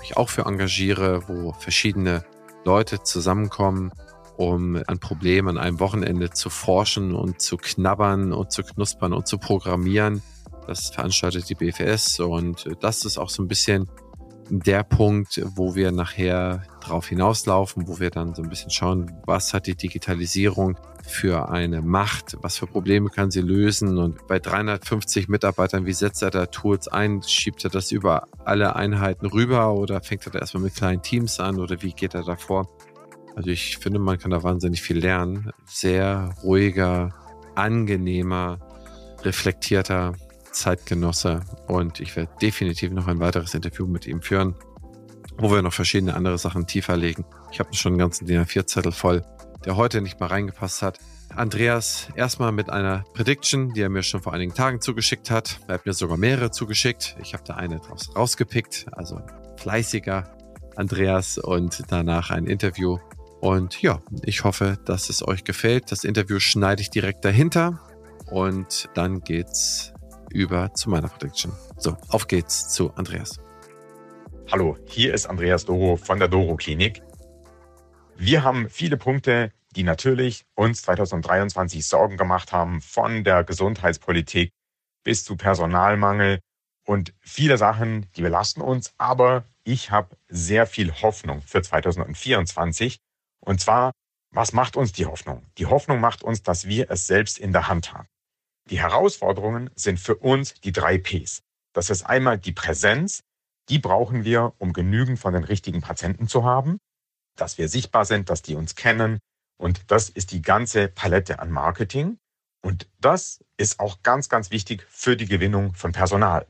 mich auch für engagiere, wo verschiedene Leute zusammenkommen, um an Problemen an einem Wochenende zu forschen und zu knabbern und zu knuspern und zu programmieren. Das veranstaltet die BFS und das ist auch so ein bisschen der Punkt, wo wir nachher drauf hinauslaufen, wo wir dann so ein bisschen schauen, was hat die Digitalisierung für eine Macht, was für Probleme kann sie lösen und bei 350 Mitarbeitern, wie setzt er da Tools ein? Schiebt er das über alle Einheiten rüber oder fängt er da erstmal mit kleinen Teams an oder wie geht er da vor? Also ich finde, man kann da wahnsinnig viel lernen. Sehr ruhiger, angenehmer, reflektierter Zeitgenosse und ich werde definitiv noch ein weiteres Interview mit ihm führen, wo wir noch verschiedene andere Sachen tiefer legen. Ich habe schon einen ganzen DIN A4-Zettel voll, der heute nicht mal reingepasst hat. Andreas erstmal mit einer Prediction, die er mir schon vor einigen Tagen zugeschickt hat. Er hat mir sogar mehrere zugeschickt. Ich habe da eine draus rausgepickt, also fleißiger Andreas und danach ein Interview. Und ja, ich hoffe, dass es euch gefällt. Das Interview schneide ich direkt dahinter und dann geht's über zu meiner Prediction. So, auf geht's zu Andreas. Hallo, hier ist Andreas Doro von der Doro Klinik. Wir haben viele Punkte, die natürlich uns 2023 Sorgen gemacht haben, von der Gesundheitspolitik bis zu Personalmangel und viele Sachen, die belasten uns. Aber ich habe sehr viel Hoffnung für 2024. Und zwar, was macht uns die Hoffnung? Die Hoffnung macht uns, dass wir es selbst in der Hand haben. Die Herausforderungen sind für uns die drei Ps. Das ist einmal die Präsenz. Die brauchen wir, um genügend von den richtigen Patienten zu haben, dass wir sichtbar sind, dass die uns kennen. Und das ist die ganze Palette an Marketing. Und das ist auch ganz, ganz wichtig für die Gewinnung von Personal.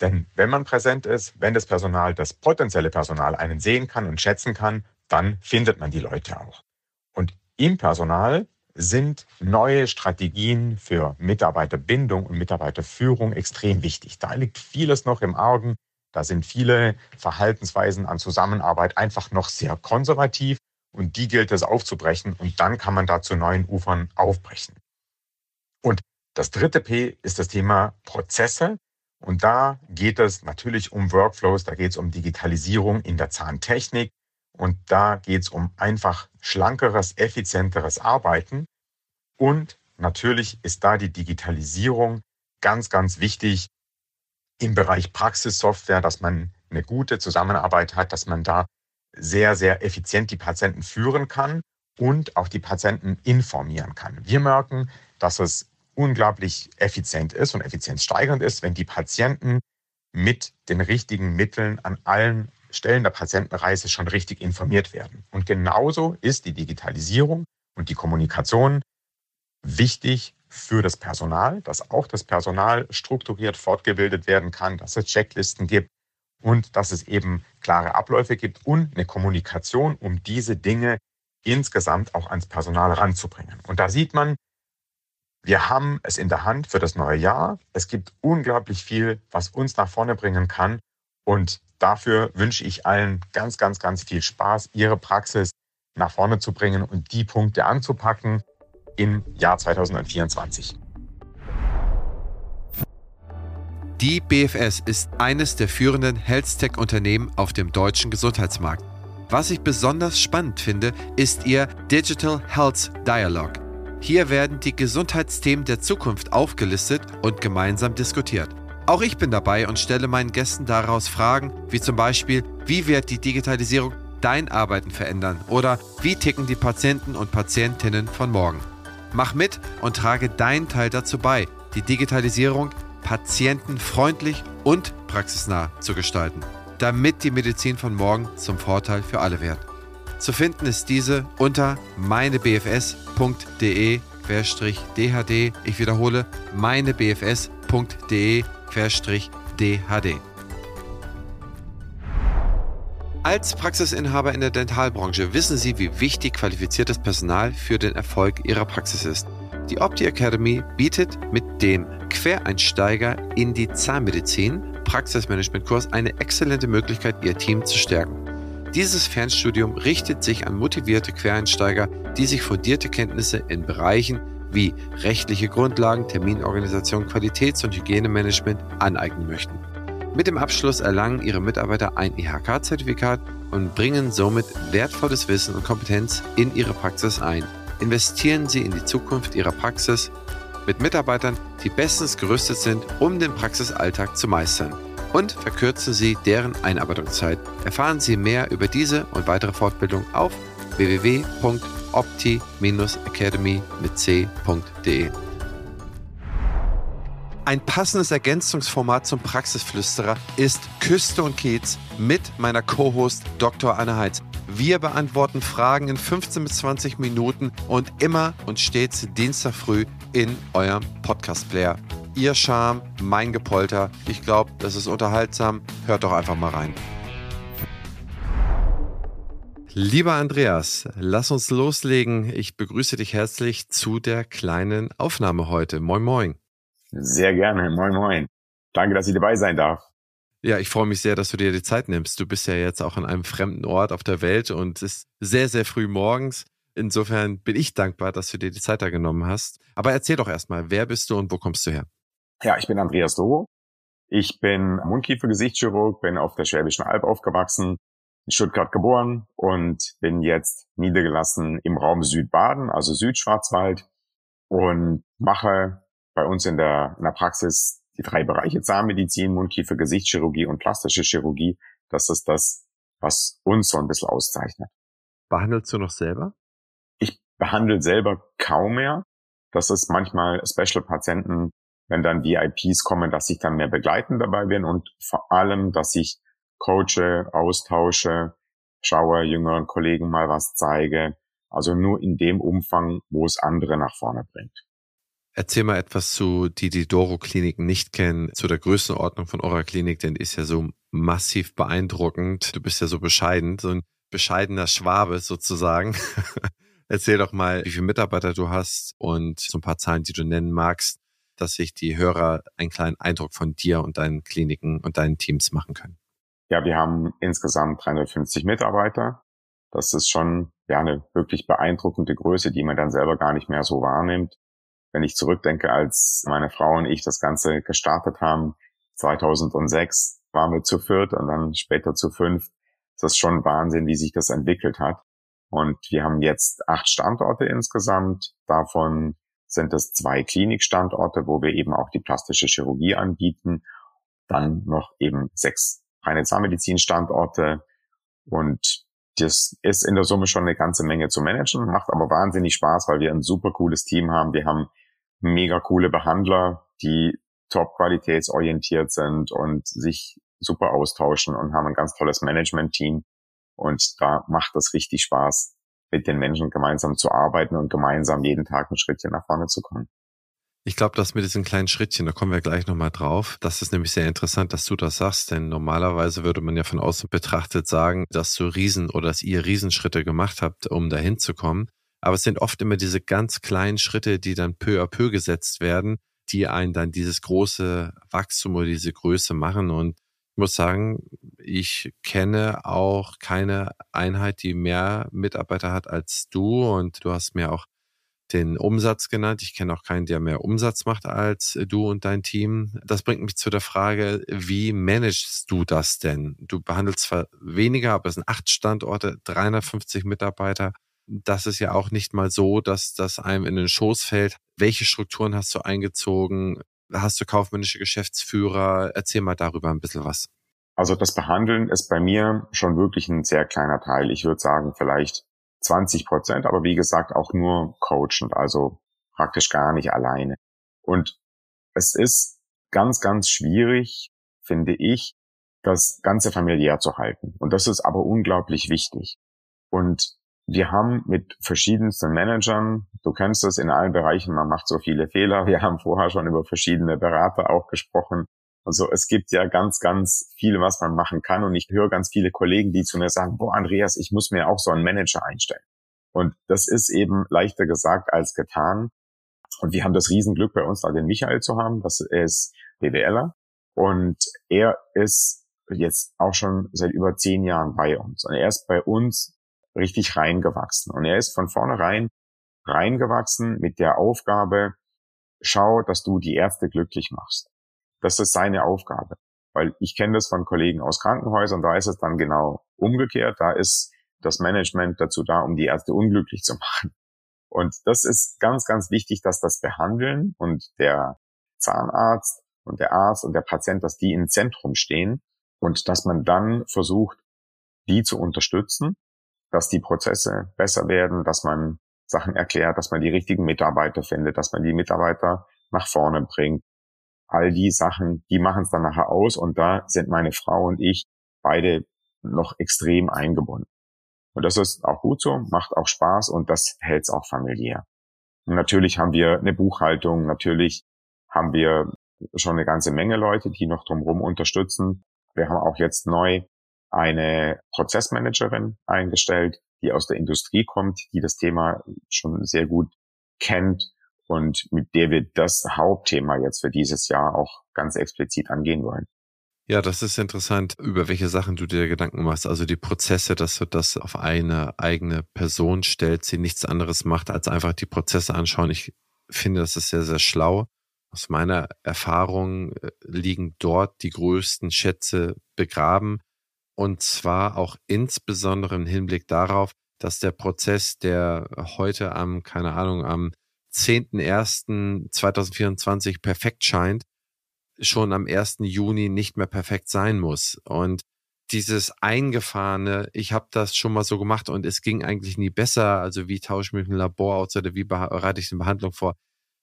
Denn wenn man präsent ist, wenn das Personal, das potenzielle Personal einen sehen kann und schätzen kann, dann findet man die Leute auch. Und im Personal sind neue Strategien für Mitarbeiterbindung und Mitarbeiterführung extrem wichtig. Da liegt vieles noch im Argen. Da sind viele Verhaltensweisen an Zusammenarbeit einfach noch sehr konservativ und die gilt es aufzubrechen und dann kann man da zu neuen Ufern aufbrechen. Und das dritte P ist das Thema Prozesse. Und da geht es natürlich um Workflows, da geht es um Digitalisierung in der Zahntechnik, und da geht es um einfach schlankeres, effizienteres Arbeiten. Und natürlich ist da die Digitalisierung ganz, ganz wichtig im Bereich Praxissoftware, dass man eine gute Zusammenarbeit hat, dass man da sehr, sehr effizient die Patienten führen kann und auch die Patienten informieren kann. Wir merken, dass es unglaublich effizient ist und effizienzsteigernd ist, wenn die Patienten mit den richtigen Mitteln an allen Stellen der Patientenreise schon richtig informiert werden. Und genauso ist die Digitalisierung und die Kommunikation wichtig für das Personal, dass auch das Personal strukturiert fortgebildet werden kann, dass es Checklisten gibt und dass es eben klare Abläufe gibt und eine Kommunikation, um diese Dinge insgesamt auch ans Personal ranzubringen. Und da sieht man, wir haben es in der Hand für das neue Jahr. Es gibt unglaublich viel, was uns nach vorne bringen kann. Und dafür wünsche ich allen ganz, ganz, ganz viel Spaß, ihre Praxis nach vorne zu bringen und die Punkte anzupacken im Jahr 2024. Die BFS ist eines der führenden Health-Tech-Unternehmen auf dem deutschen Gesundheitsmarkt. Was ich besonders spannend finde, ist ihr Digital Health Dialogue. Hier werden die Gesundheitsthemen der Zukunft aufgelistet und gemeinsam diskutiert. Auch ich bin dabei und stelle meinen Gästen daraus Fragen, wie zum Beispiel, wie wird die Digitalisierung dein Arbeiten verändern oder wie ticken die Patienten und Patientinnen von morgen. Mach mit und trage deinen Teil dazu bei, die Digitalisierung patientenfreundlich und praxisnah zu gestalten, damit die Medizin von morgen zum Vorteil für alle wird. Zu finden ist diese unter meinebfs.de-dhd. Ich wiederhole, meinebfs.de dhd Als Praxisinhaber in der Dentalbranche wissen Sie, wie wichtig qualifiziertes Personal für den Erfolg Ihrer Praxis ist. Die Opti Academy bietet mit dem Quereinsteiger in die Zahnmedizin Praxismanagement-Kurs eine exzellente Möglichkeit, Ihr Team zu stärken. Dieses Fernstudium richtet sich an motivierte Quereinsteiger, die sich fundierte Kenntnisse in Bereichen wie rechtliche Grundlagen, Terminorganisation, Qualitäts- und Hygienemanagement aneignen möchten. Mit dem Abschluss erlangen Ihre Mitarbeiter ein IHK-Zertifikat und bringen somit wertvolles Wissen und Kompetenz in Ihre Praxis ein. Investieren Sie in die Zukunft Ihrer Praxis mit Mitarbeitern, die bestens gerüstet sind, um den Praxisalltag zu meistern. und verkürzen Sie deren Einarbeitungszeit. Erfahren Sie mehr über diese und weitere Fortbildung auf www.opti-academy mit c.de. Ein passendes Ergänzungsformat zum Praxisflüsterer ist Küste und Kiez mit meiner Co-Host Dr. Anne Heitz. Wir beantworten Fragen in 15 bis 20 Minuten und immer und stets Dienstag früh in eurem Podcast-Player. Ihr Charme, mein Gepolter. Ich glaube, das ist unterhaltsam. Hört doch einfach mal rein. Lieber Andreas, lass uns loslegen. Ich begrüße dich herzlich zu der kleinen Aufnahme heute. Moin, moin. Sehr gerne. Moin, moin. Danke, dass ich dabei sein darf. Ja, ich freue mich sehr, dass du dir die Zeit nimmst. Du bist ja jetzt auch an einem fremden Ort auf der Welt und es ist sehr, sehr früh morgens. Insofern bin ich dankbar, dass du dir die Zeit da genommen hast. Aber erzähl doch erstmal, wer bist du und wo kommst du her? Ja, ich bin Andreas Doro. Ich bin Mundkiefer-Gesichtschirurg, bin auf der Schwäbischen Alb aufgewachsen, in Stuttgart geboren und bin jetzt niedergelassen im Raum Südbaden, also Südschwarzwald und mache bei uns in der, in der Praxis die drei Bereiche Zahnmedizin, Mundkiefer, Gesichtschirurgie und plastische Chirurgie. Das ist das, was uns so ein bisschen auszeichnet. Behandelst du noch selber? Ich behandle selber kaum mehr. Das ist manchmal Special-Patienten wenn dann VIPs kommen, dass ich dann mehr begleitend dabei bin und vor allem, dass ich coache, austausche, schaue jüngeren Kollegen mal was zeige. Also nur in dem Umfang, wo es andere nach vorne bringt. Erzähl mal etwas zu, die die Doro-Kliniken nicht kennen, zu der Größenordnung von eurer Klinik, denn die ist ja so massiv beeindruckend. Du bist ja so bescheiden, so ein bescheidener Schwabe sozusagen. Erzähl doch mal, wie viele Mitarbeiter du hast und so ein paar Zahlen, die du nennen magst dass sich die Hörer einen kleinen Eindruck von dir und deinen Kliniken und deinen Teams machen können? Ja, wir haben insgesamt 350 Mitarbeiter. Das ist schon ja eine wirklich beeindruckende Größe, die man dann selber gar nicht mehr so wahrnimmt. Wenn ich zurückdenke, als meine Frau und ich das Ganze gestartet haben, 2006 waren wir zu viert und dann später zu fünf. Das ist schon Wahnsinn, wie sich das entwickelt hat. Und wir haben jetzt acht Standorte insgesamt, davon sind es zwei Klinikstandorte, wo wir eben auch die plastische Chirurgie anbieten. Dann noch eben sechs reine Zahnmedizin-Standorte. Und das ist in der Summe schon eine ganze Menge zu managen, macht aber wahnsinnig Spaß, weil wir ein super cooles Team haben. Wir haben mega coole Behandler, die top qualitätsorientiert sind und sich super austauschen und haben ein ganz tolles Management-Team. Und da macht es richtig Spaß, mit den Menschen gemeinsam zu arbeiten und gemeinsam jeden Tag ein Schrittchen nach vorne zu kommen. Ich glaube, das mit diesen kleinen Schrittchen, da kommen wir gleich nochmal drauf. Das ist nämlich sehr interessant, dass du das sagst, denn normalerweise würde man ja von außen betrachtet sagen, dass du Riesen oder dass ihr Riesenschritte gemacht habt, um dahin zu kommen. Aber es sind oft immer diese ganz kleinen Schritte, die dann peu à peu gesetzt werden, die einen dann dieses große Wachstum oder diese Größe machen. Und muss sagen, ich kenne auch keine Einheit, die mehr Mitarbeiter hat als du. Und du hast mir auch den Umsatz genannt. Ich kenne auch keinen, der mehr Umsatz macht als du und dein Team. Das bringt mich zu der Frage, wie managst du das denn? Du behandelst zwar weniger, aber es sind acht Standorte, 350 Mitarbeiter. Das ist ja auch nicht mal so, dass das einem in den Schoß fällt. Welche Strukturen hast du eingezogen? hast du kaufmännische Geschäftsführer? Erzähl mal darüber ein bisschen was. Also das Behandeln ist bei mir schon wirklich ein sehr kleiner Teil. Ich würde sagen vielleicht 20 Prozent, aber wie gesagt auch nur coachend, also praktisch gar nicht alleine. Und es ist ganz, ganz schwierig, finde ich, das Ganze familiär zu halten. Und das ist aber unglaublich wichtig. Und wir haben mit verschiedensten Managern, du kennst es in allen Bereichen, man macht so viele Fehler. Wir haben vorher schon über verschiedene Berater auch gesprochen. Also es gibt ja ganz, ganz viel, was man machen kann. Und ich höre ganz viele Kollegen, die zu mir sagen, boah, Andreas, ich muss mir auch so einen Manager einstellen. Und das ist eben leichter gesagt als getan. Und wir haben das Riesenglück bei uns da den Michael zu haben. Das ist BWLer. Und er ist jetzt auch schon seit über zehn Jahren bei uns. Und er ist bei uns richtig reingewachsen. Und er ist von vornherein reingewachsen mit der Aufgabe, schau, dass du die Ärzte glücklich machst. Das ist seine Aufgabe. Weil ich kenne das von Kollegen aus Krankenhäusern, da ist es dann genau umgekehrt. Da ist das Management dazu da, um die Ärzte unglücklich zu machen. Und das ist ganz, ganz wichtig, dass das Behandeln und der Zahnarzt und der Arzt und der Patient, dass die im Zentrum stehen und dass man dann versucht, die zu unterstützen, dass die Prozesse besser werden, dass man Sachen erklärt, dass man die richtigen Mitarbeiter findet, dass man die Mitarbeiter nach vorne bringt. All die Sachen, die machen es dann nachher aus und da sind meine Frau und ich beide noch extrem eingebunden. Und das ist auch gut so, macht auch Spaß und das hält es auch familiär. Und natürlich haben wir eine Buchhaltung, natürlich haben wir schon eine ganze Menge Leute, die noch drumherum unterstützen. Wir haben auch jetzt neu eine Prozessmanagerin eingestellt, die aus der Industrie kommt, die das Thema schon sehr gut kennt und mit der wir das Hauptthema jetzt für dieses Jahr auch ganz explizit angehen wollen. Ja, das ist interessant, über welche Sachen du dir Gedanken machst. Also die Prozesse, dass du das auf eine eigene Person stellst, die nichts anderes macht, als einfach die Prozesse anschauen. Ich finde, das ist sehr, sehr schlau. Aus meiner Erfahrung äh, liegen dort die größten Schätze begraben. Und zwar auch insbesondere im Hinblick darauf, dass der Prozess, der heute am, keine Ahnung, am 10.01.2024 perfekt scheint, schon am 1. Juni nicht mehr perfekt sein muss. Und dieses eingefahrene, ich habe das schon mal so gemacht und es ging eigentlich nie besser, also wie tausche ich mich im Labor aus oder wie bereite ich eine Behandlung vor,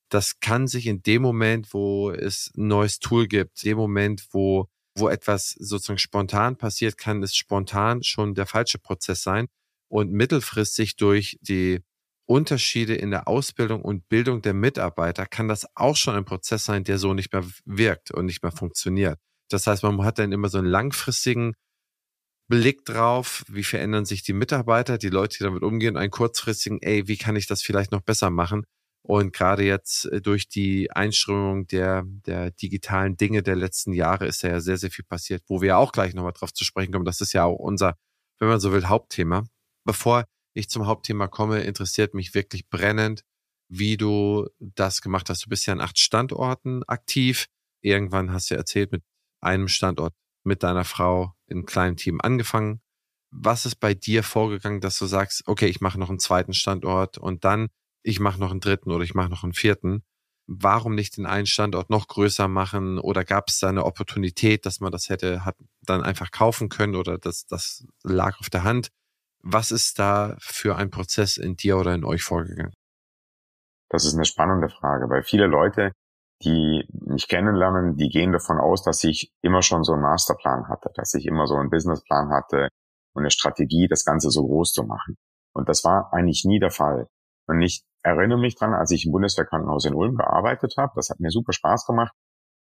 das kann sich in dem Moment, wo es ein neues Tool gibt, dem Moment, wo, wo etwas sozusagen spontan passiert, kann es spontan schon der falsche Prozess sein und mittelfristig durch die Unterschiede in der Ausbildung und Bildung der Mitarbeiter kann das auch schon ein Prozess sein, der so nicht mehr wirkt und nicht mehr funktioniert. Das heißt, man hat dann immer so einen langfristigen Blick drauf, wie verändern sich die Mitarbeiter, die Leute, die damit umgehen, einen kurzfristigen, ey, wie kann ich das vielleicht noch besser machen? Und gerade jetzt äh, durch die Einströmung der, der digitalen Dinge der letzten Jahre ist ja sehr, sehr viel passiert, wo wir auch gleich nochmal drauf zu sprechen kommen. Das ist ja auch unser, wenn man so will, Hauptthema. Bevor ich zum Hauptthema komme, interessiert mich wirklich brennend, wie du das gemacht hast. Du bist ja an acht Standorten aktiv. Irgendwann hast du erzählt, mit einem Standort mit deiner Frau in einem kleinen Team angefangen. Was ist bei dir vorgegangen, dass du sagst, okay, ich mache noch einen zweiten Standort und dann ich mache noch einen dritten oder ich mache noch einen vierten? Warum nicht den einen Standort noch größer machen? Oder gab es da eine Opportunität, dass man das hätte hat dann einfach kaufen können oder das, das lag auf der Hand? Was ist da für ein Prozess in dir oder in euch vorgegangen? Das ist eine spannende Frage, weil viele Leute, die mich kennenlernen, die gehen davon aus, dass ich immer schon so einen Masterplan hatte, dass ich immer so einen Businessplan hatte und eine Strategie, das Ganze so groß zu machen. Und das war eigentlich nie der Fall. Und ich erinnere mich dran, als ich im Bundeswehrkrankenhaus in Ulm gearbeitet habe, das hat mir super Spaß gemacht.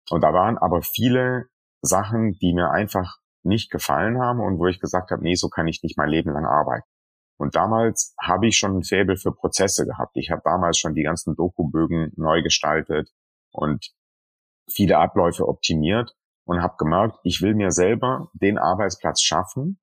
Und da waren aber viele Sachen, die mir einfach nicht gefallen haben und wo ich gesagt habe, nee, so kann ich nicht mein Leben lang arbeiten. Und damals habe ich schon ein Faible für Prozesse gehabt. Ich habe damals schon die ganzen Dokubögen neu gestaltet und viele Abläufe optimiert und habe gemerkt, ich will mir selber den Arbeitsplatz schaffen,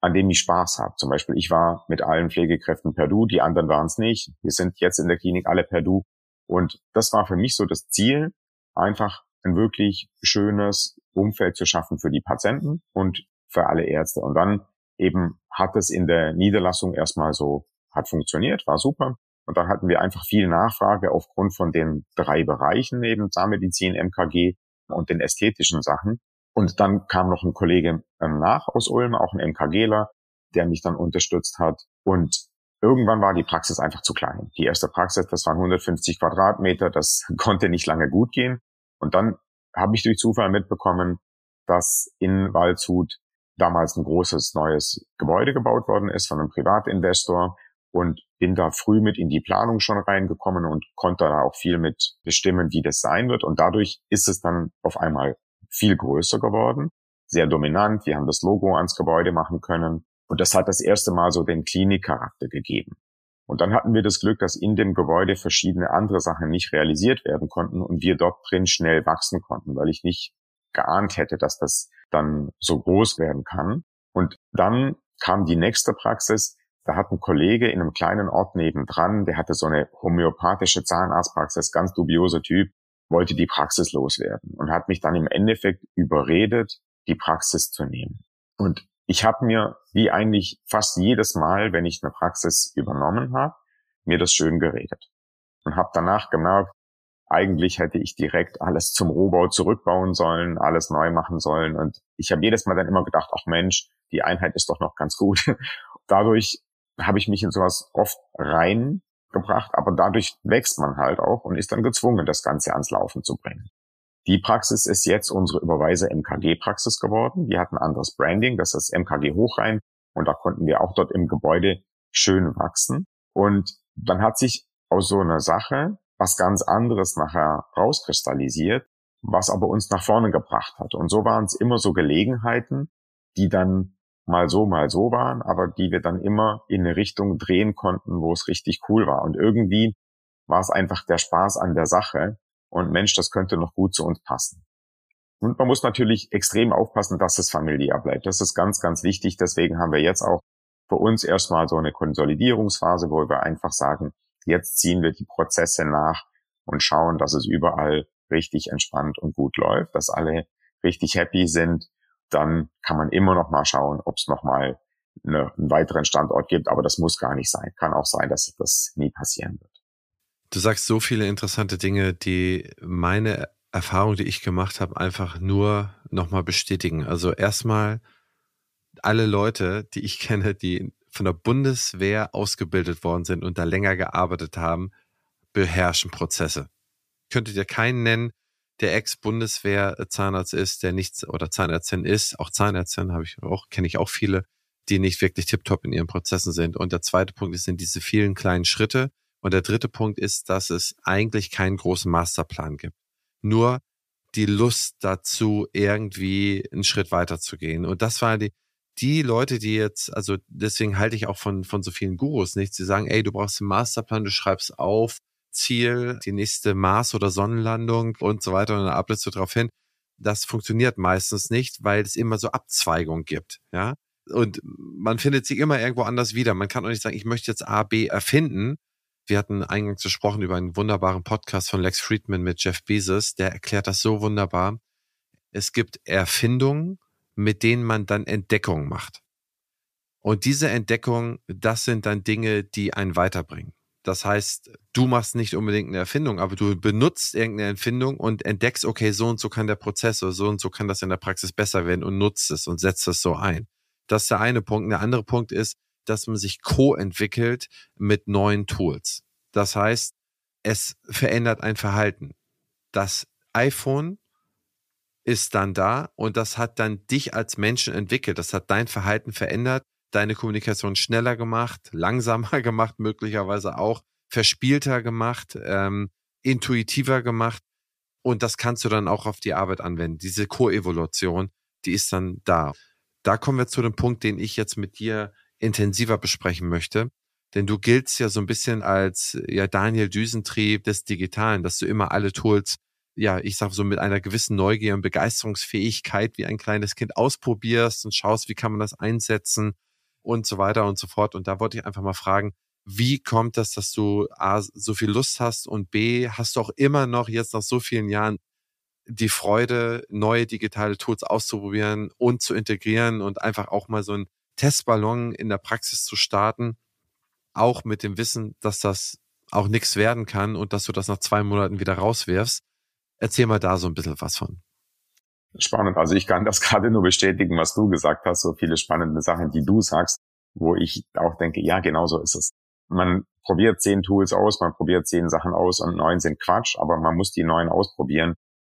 an dem ich Spaß habe. Zum Beispiel, ich war mit allen Pflegekräften per Du, die anderen waren es nicht. Wir sind jetzt in der Klinik alle per Du. Und das war für mich so das Ziel, einfach ein wirklich schönes Umfeld zu schaffen für die Patienten und für alle Ärzte. Und dann eben hat es in der Niederlassung erstmal so, hat funktioniert, war super. Und dann hatten wir einfach viel Nachfrage aufgrund von den drei Bereichen neben Zahnmedizin, MKG und den ästhetischen Sachen. Und dann kam noch ein Kollege ähm, nach aus Ulm, auch ein MKGler, der mich dann unterstützt hat. Und irgendwann war die Praxis einfach zu klein. Die erste Praxis, das waren 150 Quadratmeter, das konnte nicht lange gut gehen. Und dann habe ich durch Zufall mitbekommen, dass in Waldshut damals ein großes neues Gebäude gebaut worden ist von einem Privatinvestor und bin da früh mit in die Planung schon reingekommen und konnte da auch viel mit bestimmen, wie das sein wird. Und dadurch ist es dann auf einmal viel größer geworden, sehr dominant. Wir haben das Logo ans Gebäude machen können. Und das hat das erste Mal so den Klinikcharakter gegeben. Und dann hatten wir das Glück, dass in dem Gebäude verschiedene andere Sachen nicht realisiert werden konnten und wir dort drin schnell wachsen konnten, weil ich nicht geahnt hätte, dass das dann so groß werden kann. Und dann kam die nächste Praxis. Da hat ein Kollege in einem kleinen Ort nebendran, der hatte so eine homöopathische Zahnarztpraxis, ganz dubioser Typ, wollte die Praxis loswerden und hat mich dann im Endeffekt überredet, die Praxis zu nehmen. Und ich habe mir, wie eigentlich fast jedes Mal, wenn ich eine Praxis übernommen habe, mir das schön geredet. Und habe danach gemerkt, eigentlich hätte ich direkt alles zum Rohbau zurückbauen sollen, alles neu machen sollen. Und ich habe jedes Mal dann immer gedacht, ach Mensch, die Einheit ist doch noch ganz gut. Dadurch habe ich mich in sowas oft reingebracht, aber dadurch wächst man halt auch und ist dann gezwungen, das Ganze ans Laufen zu bringen. Die Praxis ist jetzt unsere Überweise MKG-Praxis geworden. Die hat ein anderes Branding, das ist MKG Hochrein. Und da konnten wir auch dort im Gebäude schön wachsen. Und dann hat sich aus so einer Sache was ganz anderes nachher rauskristallisiert, was aber uns nach vorne gebracht hat. Und so waren es immer so Gelegenheiten, die dann mal so, mal so waren, aber die wir dann immer in eine Richtung drehen konnten, wo es richtig cool war. Und irgendwie war es einfach der Spaß an der Sache und Mensch, das könnte noch gut zu uns passen. Und man muss natürlich extrem aufpassen, dass es familiär bleibt. Das ist ganz, ganz wichtig. Deswegen haben wir jetzt auch für uns erstmal so eine Konsolidierungsphase, wo wir einfach sagen, jetzt ziehen wir die Prozesse nach und schauen, dass es überall richtig entspannt und gut läuft, dass alle richtig happy sind dann kann man immer noch mal schauen, ob es noch mal eine, einen weiteren Standort gibt. Aber das muss gar nicht sein. Kann auch sein, dass das nie passieren wird. Du sagst so viele interessante Dinge, die meine Erfahrung, die ich gemacht habe, einfach nur noch mal bestätigen. Also erstmal alle Leute, die ich kenne, die von der Bundeswehr ausgebildet worden sind und da länger gearbeitet haben, beherrschen Prozesse. Könntet ihr keinen nennen, der Ex-Bundeswehr-Zahnarzt ist, der nichts oder Zahnärztin ist, auch Zahnärztin habe ich auch, kenne ich auch viele, die nicht wirklich tiptop in ihren Prozessen sind. Und der zweite Punkt ist, sind diese vielen kleinen Schritte. Und der dritte Punkt ist, dass es eigentlich keinen großen Masterplan gibt. Nur die Lust dazu, irgendwie einen Schritt weiter zu gehen. Und das war die, die Leute, die jetzt, also deswegen halte ich auch von, von so vielen Gurus nichts, die sagen, ey, du brauchst einen Masterplan, du schreibst auf, Ziel, die nächste Mars- oder Sonnenlandung und so weiter und dann arbeitest du darauf hin. Das funktioniert meistens nicht, weil es immer so Abzweigungen gibt, ja. Und man findet sich immer irgendwo anders wieder. Man kann auch nicht sagen, ich möchte jetzt A, B erfinden. Wir hatten eingangs gesprochen über einen wunderbaren Podcast von Lex Friedman mit Jeff Bezos, der erklärt das so wunderbar. Es gibt Erfindungen, mit denen man dann Entdeckungen macht. Und diese Entdeckungen, das sind dann Dinge, die einen weiterbringen. Das heißt, du machst nicht unbedingt eine Erfindung, aber du benutzt irgendeine Erfindung und entdeckst, okay, so und so kann der Prozess oder so und so kann das in der Praxis besser werden und nutzt es und setzt es so ein. Das ist der eine Punkt. Der andere Punkt ist, dass man sich co-entwickelt mit neuen Tools. Das heißt, es verändert ein Verhalten. Das iPhone ist dann da und das hat dann dich als Menschen entwickelt. Das hat dein Verhalten verändert deine Kommunikation schneller gemacht, langsamer gemacht, möglicherweise auch verspielter gemacht, ähm, intuitiver gemacht. Und das kannst du dann auch auf die Arbeit anwenden. Diese Koevolution, die ist dann da. Da kommen wir zu dem Punkt, den ich jetzt mit dir intensiver besprechen möchte. Denn du giltst ja so ein bisschen als ja Daniel Düsentrieb des Digitalen, dass du immer alle Tools, ja, ich sag so mit einer gewissen Neugier und Begeisterungsfähigkeit wie ein kleines Kind ausprobierst und schaust, wie kann man das einsetzen und so weiter und so fort. Und da wollte ich einfach mal fragen, wie kommt das, dass du A, so viel Lust hast und B, hast du auch immer noch jetzt nach so vielen Jahren die Freude, neue digitale Tools auszuprobieren und zu integrieren und einfach auch mal so einen Testballon in der Praxis zu starten, auch mit dem Wissen, dass das auch nichts werden kann und dass du das nach zwei Monaten wieder rauswirfst. Erzähl mal da so ein bisschen was von. Spannend. Also ich kann das gerade nur bestätigen, was du gesagt hast. So viele spannende Sachen, die du sagst, wo ich auch denke, ja, genau so ist es. Man probiert zehn Tools aus, man probiert zehn Sachen aus und neun sind Quatsch, aber man muss die neuen ausprobieren.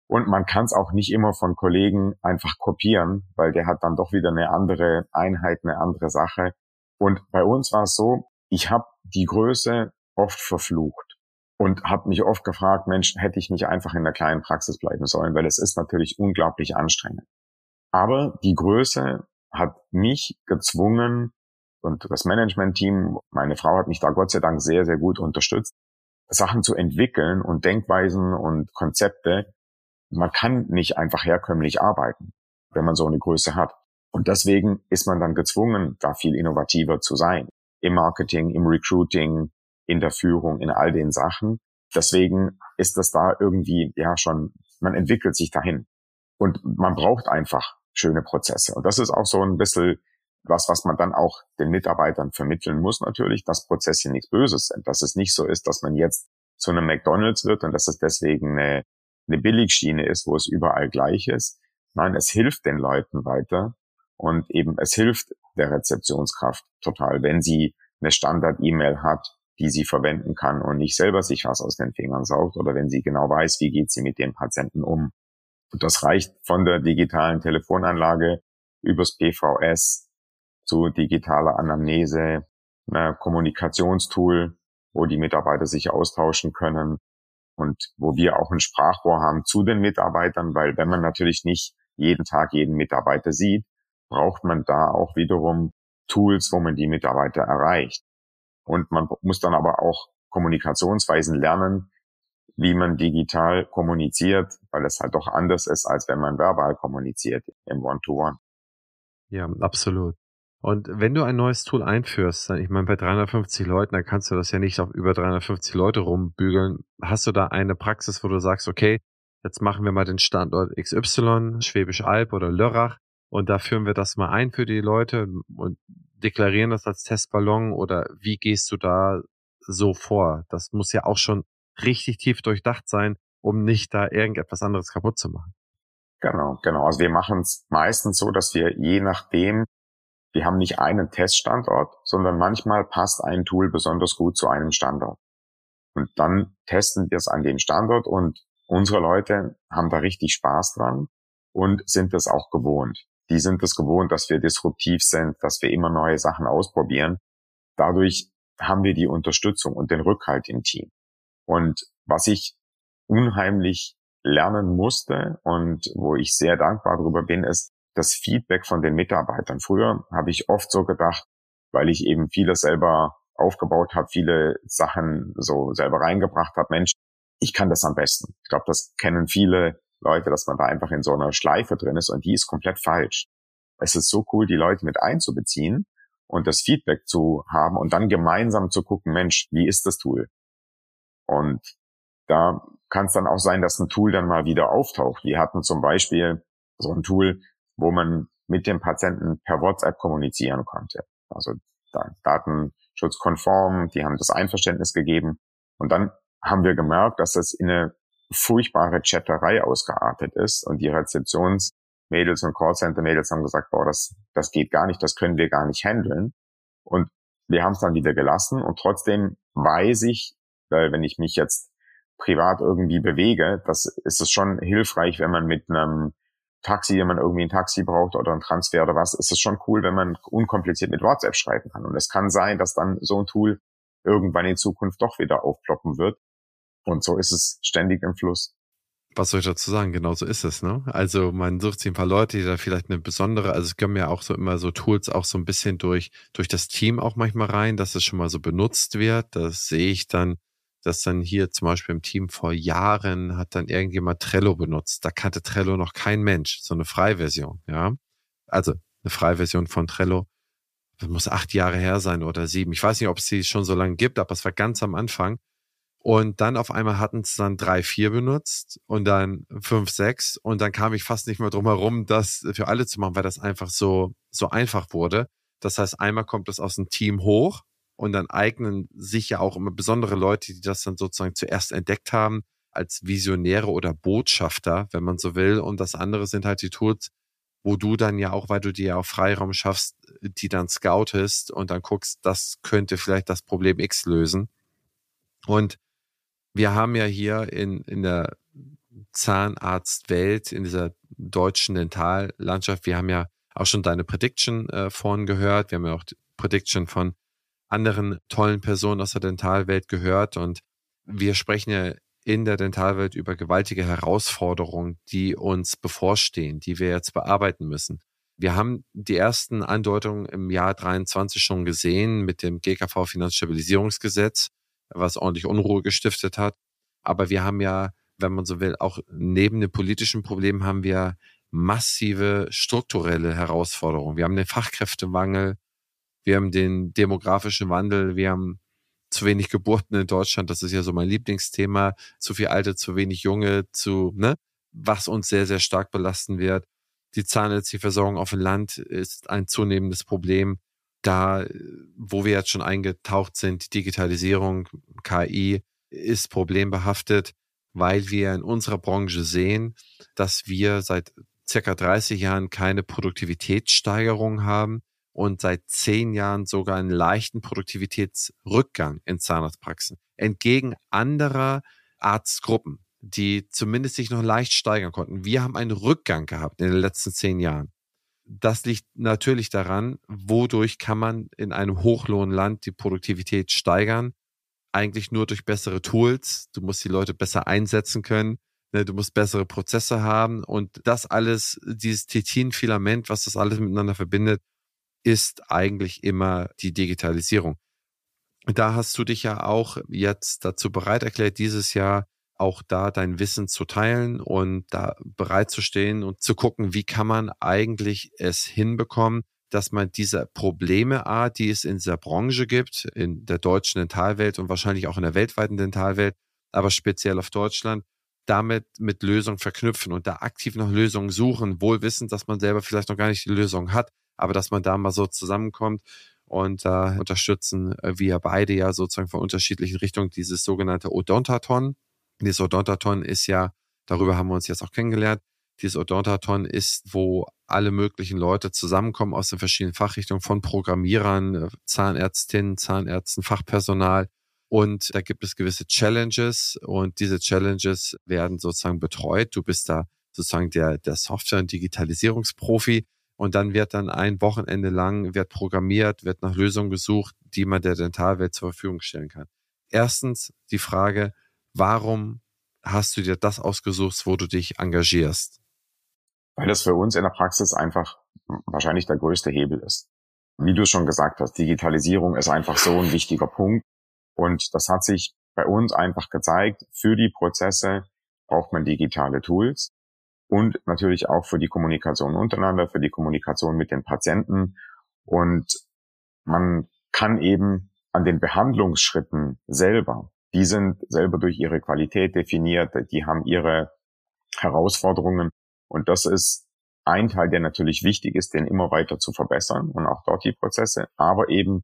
Und man kann es auch nicht immer von Kollegen einfach kopieren, weil der hat dann doch wieder eine andere Einheit, eine andere Sache. Und bei uns war es so, ich habe die Größe oft verflucht und habe mich oft gefragt, Mensch, hätte ich nicht einfach in der kleinen Praxis bleiben sollen, weil es ist natürlich unglaublich anstrengend. Aber die Größe hat mich gezwungen und das Management-Team, meine Frau hat mich da Gott sei Dank sehr, sehr gut unterstützt, Sachen zu entwickeln und Denkweisen und Konzepte. Man kann nicht einfach herkömmlich arbeiten, wenn man so eine Größe hat. Und deswegen ist man dann gezwungen, da viel innovativer zu sein. Im Marketing, im Recruiting, in der Führung, in all den Sachen. Deswegen ist das da irgendwie, ja, schon, man entwickelt sich dahin. Und man braucht einfach schöne Prozesse. Und das ist auch so ein bisschen was, was man dann auch den Mitarbeitern vermitteln muss natürlich, dass Prozesse nichts Böses sind. Dass es nicht so ist, dass man jetzt zu einem McDonald's wird und dass es deswegen eine, eine Billigschiene ist, wo es überall gleich ist. Nein, es hilft den Leuten weiter und eben es hilft der Rezeptionskraft total, wenn sie eine Standard-E-Mail hat, die sie verwenden kann und nicht selber sich was aus den Fingern saugt oder wenn sie genau weiß, wie geht sie mit dem Patienten um. Und das reicht von der digitalen Telefonanlage übers PVS zu digitaler Anamnese, einer Kommunikationstool, wo die Mitarbeiter sich austauschen können und wo wir auch ein Sprachrohr haben zu den Mitarbeitern, weil wenn man natürlich nicht jeden Tag jeden Mitarbeiter sieht, braucht man da auch wiederum Tools, wo man die Mitarbeiter erreicht. Und man muss dann aber auch Kommunikationsweisen lernen, wie man digital kommuniziert, weil es halt doch anders ist, als wenn man verbal kommuniziert im One-to-One. -One. Ja, absolut. Und wenn du ein neues Tool einführst, ich meine, bei 350 Leuten, da kannst du das ja nicht auf über 350 Leute rumbügeln. Hast du da eine Praxis, wo du sagst, okay, jetzt machen wir mal den Standort XY, Schwäbisch Alb oder Lörrach und da führen wir das mal ein für die Leute und deklarieren das als Testballon oder wie gehst du da so vor? Das muss ja auch schon richtig tief durchdacht sein, um nicht da irgendetwas anderes kaputt zu machen. Genau, genau. Also wir machen es meistens so, dass wir je nachdem, wir haben nicht einen Teststandort, sondern manchmal passt ein Tool besonders gut zu einem Standort. Und dann testen wir es an dem Standort und unsere Leute haben da richtig Spaß dran und sind das auch gewohnt. Die sind es gewohnt, dass wir disruptiv sind, dass wir immer neue Sachen ausprobieren. Dadurch haben wir die Unterstützung und den Rückhalt im Team. Und was ich unheimlich lernen musste und wo ich sehr dankbar darüber bin, ist das Feedback von den Mitarbeitern. Früher habe ich oft so gedacht, weil ich eben vieles selber aufgebaut habe, viele Sachen so selber reingebracht habe, Mensch, ich kann das am besten. Ich glaube, das kennen viele Leute, dass man da einfach in so einer Schleife drin ist und die ist komplett falsch. Es ist so cool, die Leute mit einzubeziehen und das Feedback zu haben und dann gemeinsam zu gucken, Mensch, wie ist das Tool? Und da kann es dann auch sein, dass ein Tool dann mal wieder auftaucht. Wir hatten zum Beispiel so ein Tool, wo man mit dem Patienten per WhatsApp kommunizieren konnte. Also datenschutzkonform, die haben das Einverständnis gegeben. Und dann haben wir gemerkt, dass das in eine furchtbare Chatterei ausgeartet ist und die Rezeptionsmädels und Callcenter-Mädels haben gesagt, boah, das, das geht gar nicht, das können wir gar nicht handeln. Und wir haben es dann wieder gelassen und trotzdem weiß ich, weil wenn ich mich jetzt privat irgendwie bewege, das ist es schon hilfreich, wenn man mit einem Taxi, wenn man irgendwie ein Taxi braucht oder ein Transfer oder was, ist es schon cool, wenn man unkompliziert mit WhatsApp schreiben kann. Und es kann sein, dass dann so ein Tool irgendwann in Zukunft doch wieder aufploppen wird. Und so ist es ständig im Fluss. Was soll ich dazu sagen? Genau so ist es, ne? Also man sucht sich ein paar Leute, die da vielleicht eine besondere, also es kommen ja auch so immer so Tools auch so ein bisschen durch, durch das Team auch manchmal rein, dass es schon mal so benutzt wird. Das sehe ich dann dass dann hier zum Beispiel im Team vor Jahren hat dann irgendjemand Trello benutzt. Da kannte Trello noch kein Mensch, so eine Freiversion, ja. Also eine Freiversion von Trello. Das muss acht Jahre her sein oder sieben. Ich weiß nicht, ob es sie schon so lange gibt, aber es war ganz am Anfang. Und dann auf einmal hatten es dann drei, vier benutzt und dann fünf, sechs. Und dann kam ich fast nicht mehr drum herum, das für alle zu machen, weil das einfach so, so einfach wurde. Das heißt, einmal kommt es aus dem Team hoch und dann eignen sich ja auch immer besondere Leute, die das dann sozusagen zuerst entdeckt haben, als Visionäre oder Botschafter, wenn man so will. Und das andere sind halt die Tools, wo du dann ja auch, weil du dir ja auch Freiraum schaffst, die dann scoutest und dann guckst, das könnte vielleicht das Problem X lösen. Und wir haben ja hier in, in der Zahnarztwelt, in dieser deutschen Dentallandschaft, wir haben ja auch schon deine Prediction äh, vorhin gehört. Wir haben ja auch die Prediction von anderen tollen Personen aus der Dentalwelt gehört und wir sprechen ja in der Dentalwelt über gewaltige Herausforderungen, die uns bevorstehen, die wir jetzt bearbeiten müssen. Wir haben die ersten Andeutungen im Jahr 23 schon gesehen mit dem GKV Finanzstabilisierungsgesetz, was ordentlich Unruhe gestiftet hat. Aber wir haben ja, wenn man so will, auch neben den politischen Problemen haben wir massive strukturelle Herausforderungen. Wir haben den Fachkräftemangel, wir haben den demografischen Wandel, wir haben zu wenig Geburten in Deutschland, das ist ja so mein Lieblingsthema, zu viel Alte, zu wenig Junge, zu, ne, was uns sehr, sehr stark belasten wird. Die Zahnärztliche auf dem Land ist ein zunehmendes Problem. Da, wo wir jetzt schon eingetaucht sind, Digitalisierung, KI, ist problembehaftet, weil wir in unserer Branche sehen, dass wir seit circa 30 Jahren keine Produktivitätssteigerung haben und seit zehn Jahren sogar einen leichten Produktivitätsrückgang in Zahnarztpraxen. Entgegen anderer Arztgruppen, die zumindest sich noch leicht steigern konnten. Wir haben einen Rückgang gehabt in den letzten zehn Jahren. Das liegt natürlich daran, wodurch kann man in einem Hochlohnland die Produktivität steigern? Eigentlich nur durch bessere Tools. Du musst die Leute besser einsetzen können. Ne? Du musst bessere Prozesse haben und das alles, dieses Titin-Filament, was das alles miteinander verbindet, ist eigentlich immer die Digitalisierung. Da hast du dich ja auch jetzt dazu bereit erklärt, dieses Jahr auch da dein Wissen zu teilen und da bereit zu stehen und zu gucken, wie kann man eigentlich es hinbekommen, dass man diese Probleme, die es in dieser Branche gibt, in der deutschen Dentalwelt und wahrscheinlich auch in der weltweiten Dentalwelt, aber speziell auf Deutschland, damit mit Lösungen verknüpfen und da aktiv nach Lösungen suchen, wohl wissend, dass man selber vielleicht noch gar nicht die Lösung hat, aber dass man da mal so zusammenkommt und da äh, unterstützen wir beide ja sozusagen von unterschiedlichen Richtungen dieses sogenannte Odontaton. Dieses Odontaton ist ja, darüber haben wir uns jetzt auch kennengelernt, dieses Odontaton ist, wo alle möglichen Leute zusammenkommen aus den verschiedenen Fachrichtungen von Programmierern, äh, Zahnärztinnen, Zahnärzten, Fachpersonal. Und da gibt es gewisse Challenges und diese Challenges werden sozusagen betreut. Du bist da sozusagen der, der Software- und Digitalisierungsprofi. Und dann wird dann ein Wochenende lang wird programmiert, wird nach Lösungen gesucht, die man der Dentalwelt zur Verfügung stellen kann. Erstens die Frage, warum hast du dir das ausgesucht, wo du dich engagierst? Weil das für uns in der Praxis einfach wahrscheinlich der größte Hebel ist. Wie du schon gesagt hast, Digitalisierung ist einfach so ein wichtiger Punkt. Und das hat sich bei uns einfach gezeigt, für die Prozesse braucht man digitale Tools und natürlich auch für die Kommunikation untereinander, für die Kommunikation mit den Patienten. Und man kann eben an den Behandlungsschritten selber, die sind selber durch ihre Qualität definiert, die haben ihre Herausforderungen. Und das ist ein Teil, der natürlich wichtig ist, den immer weiter zu verbessern und auch dort die Prozesse, aber eben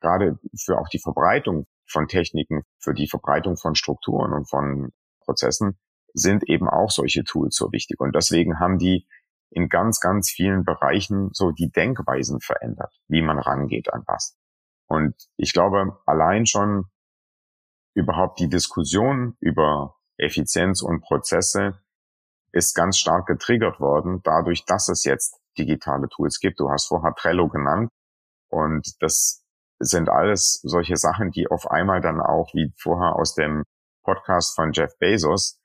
gerade für auch die Verbreitung von Techniken, für die Verbreitung von Strukturen und von Prozessen sind eben auch solche Tools so wichtig. Und deswegen haben die in ganz, ganz vielen Bereichen so die Denkweisen verändert, wie man rangeht an was. Und ich glaube, allein schon überhaupt die Diskussion über Effizienz und Prozesse ist ganz stark getriggert worden, dadurch, dass es jetzt digitale Tools gibt. Du hast vorher Trello genannt. Und das sind alles solche Sachen, die auf einmal dann auch, wie vorher aus dem Podcast von Jeff Bezos,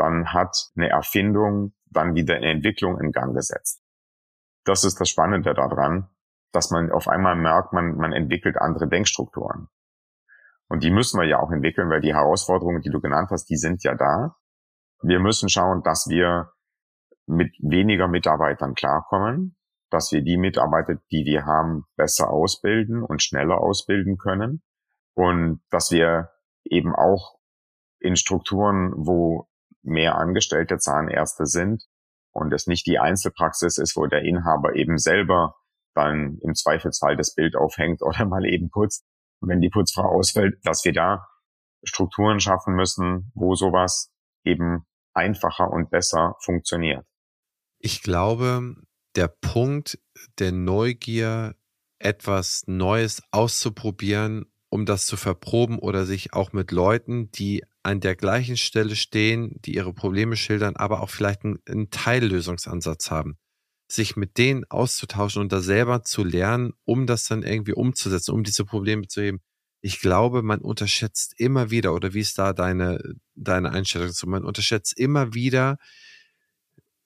dann hat eine Erfindung dann wieder eine Entwicklung in Gang gesetzt. Das ist das Spannende daran, dass man auf einmal merkt, man, man entwickelt andere Denkstrukturen. Und die müssen wir ja auch entwickeln, weil die Herausforderungen, die du genannt hast, die sind ja da. Wir müssen schauen, dass wir mit weniger Mitarbeitern klarkommen, dass wir die Mitarbeiter, die wir haben, besser ausbilden und schneller ausbilden können und dass wir eben auch in Strukturen, wo mehr angestellte Zahnärzte sind und es nicht die Einzelpraxis ist, wo der Inhaber eben selber dann im Zweifelsfall das Bild aufhängt oder mal eben putzt, wenn die Putzfrau ausfällt, dass wir da Strukturen schaffen müssen, wo sowas eben einfacher und besser funktioniert. Ich glaube, der Punkt der Neugier, etwas Neues auszuprobieren, um das zu verproben oder sich auch mit Leuten, die an der gleichen Stelle stehen, die ihre Probleme schildern, aber auch vielleicht einen, einen Teillösungsansatz haben, sich mit denen auszutauschen und da selber zu lernen, um das dann irgendwie umzusetzen, um diese Probleme zu heben. Ich glaube, man unterschätzt immer wieder, oder wie ist da deine, deine Einstellung dazu? Man unterschätzt immer wieder,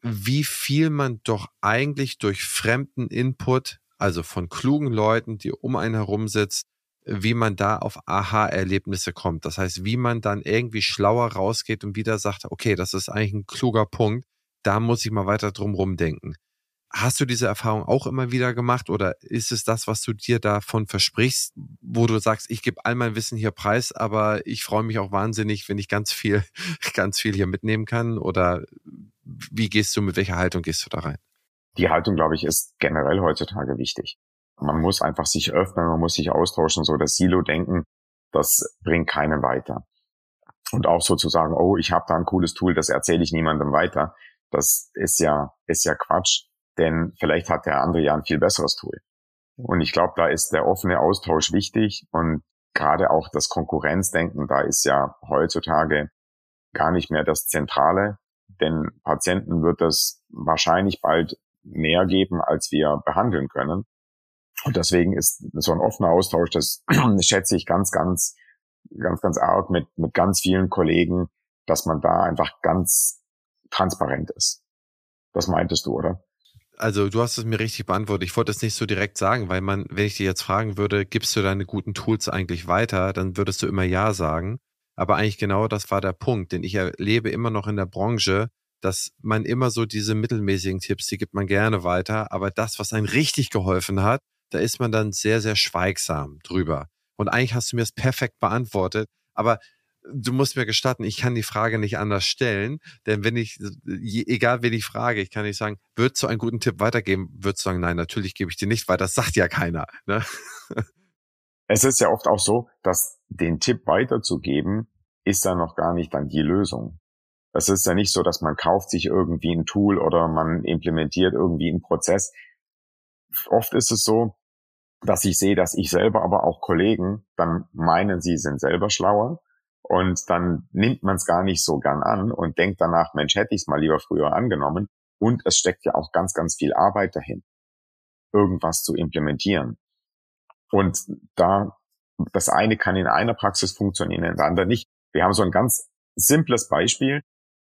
wie viel man doch eigentlich durch fremden Input, also von klugen Leuten, die um einen herum sitzen, wie man da auf Aha-Erlebnisse kommt. Das heißt, wie man dann irgendwie schlauer rausgeht und wieder sagt, okay, das ist eigentlich ein kluger Punkt, da muss ich mal weiter drum rumdenken. Hast du diese Erfahrung auch immer wieder gemacht oder ist es das, was du dir davon versprichst, wo du sagst, ich gebe all mein Wissen hier preis, aber ich freue mich auch wahnsinnig, wenn ich ganz viel, ganz viel hier mitnehmen kann? Oder wie gehst du, mit welcher Haltung gehst du da rein? Die Haltung, glaube ich, ist generell heutzutage wichtig. Man muss einfach sich öffnen, man muss sich austauschen, so das Silo-Denken, das bringt keinen weiter. Und auch sozusagen, oh, ich habe da ein cooles Tool, das erzähle ich niemandem weiter. Das ist ja, ist ja Quatsch, denn vielleicht hat der andere ja ein viel besseres Tool. Und ich glaube, da ist der offene Austausch wichtig und gerade auch das Konkurrenzdenken, da ist ja heutzutage gar nicht mehr das Zentrale, denn Patienten wird es wahrscheinlich bald mehr geben, als wir behandeln können. Und deswegen ist so ein offener Austausch, das schätze ich ganz, ganz, ganz, ganz arg mit, mit ganz vielen Kollegen, dass man da einfach ganz transparent ist. Das meintest du, oder? Also du hast es mir richtig beantwortet. Ich wollte es nicht so direkt sagen, weil man, wenn ich dir jetzt fragen würde, gibst du deine guten Tools eigentlich weiter, dann würdest du immer Ja sagen. Aber eigentlich genau das war der Punkt, denn ich erlebe immer noch in der Branche, dass man immer so diese mittelmäßigen Tipps, die gibt man gerne weiter, aber das, was einem richtig geholfen hat, da ist man dann sehr, sehr schweigsam drüber. Und eigentlich hast du mir das perfekt beantwortet, aber du musst mir gestatten, ich kann die Frage nicht anders stellen, denn wenn ich, egal wen ich frage, ich kann nicht sagen, würdest du einen guten Tipp weitergeben, würdest du sagen, nein, natürlich gebe ich dir nicht, weil das sagt ja keiner. Ne? Es ist ja oft auch so, dass den Tipp weiterzugeben, ist dann noch gar nicht dann die Lösung. Es ist ja nicht so, dass man kauft sich irgendwie ein Tool oder man implementiert irgendwie einen Prozess. Oft ist es so, dass ich sehe, dass ich selber, aber auch Kollegen dann meinen, sie sind selber schlauer und dann nimmt man es gar nicht so gern an und denkt danach, Mensch, hätte ich es mal lieber früher angenommen. Und es steckt ja auch ganz, ganz viel Arbeit dahin, irgendwas zu implementieren. Und da, das eine kann in einer Praxis funktionieren, in der anderen nicht. Wir haben so ein ganz simples Beispiel,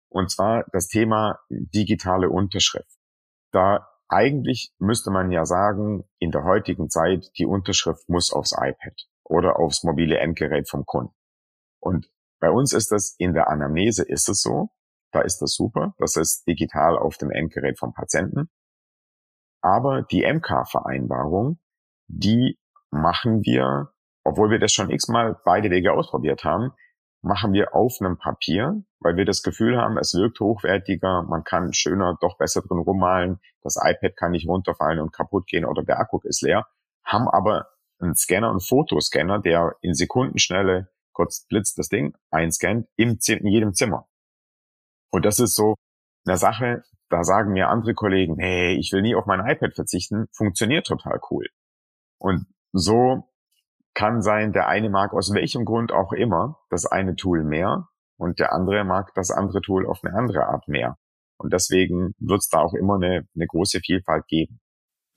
und zwar das Thema digitale Unterschrift. Da eigentlich müsste man ja sagen, in der heutigen Zeit, die Unterschrift muss aufs iPad oder aufs mobile Endgerät vom Kunden. Und bei uns ist das in der Anamnese ist es so, da ist das super, das ist digital auf dem Endgerät vom Patienten. Aber die MK-Vereinbarung, die machen wir, obwohl wir das schon x-mal beide Wege ausprobiert haben, machen wir auf einem Papier, weil wir das Gefühl haben, es wirkt hochwertiger, man kann schöner, doch besser drin rummalen, das iPad kann nicht runterfallen und kaputt gehen oder der Akku ist leer, haben aber einen Scanner, einen Fotoscanner, der in Sekundenschnelle kurz blitzt das Ding, einscannt, im, in jedem Zimmer. Und das ist so eine Sache, da sagen mir andere Kollegen, hey, ich will nie auf mein iPad verzichten, funktioniert total cool. Und so kann sein, der eine mag aus welchem Grund auch immer das eine Tool mehr und der andere mag das andere Tool auf eine andere Art mehr. Und deswegen wird es da auch immer eine, eine große Vielfalt geben.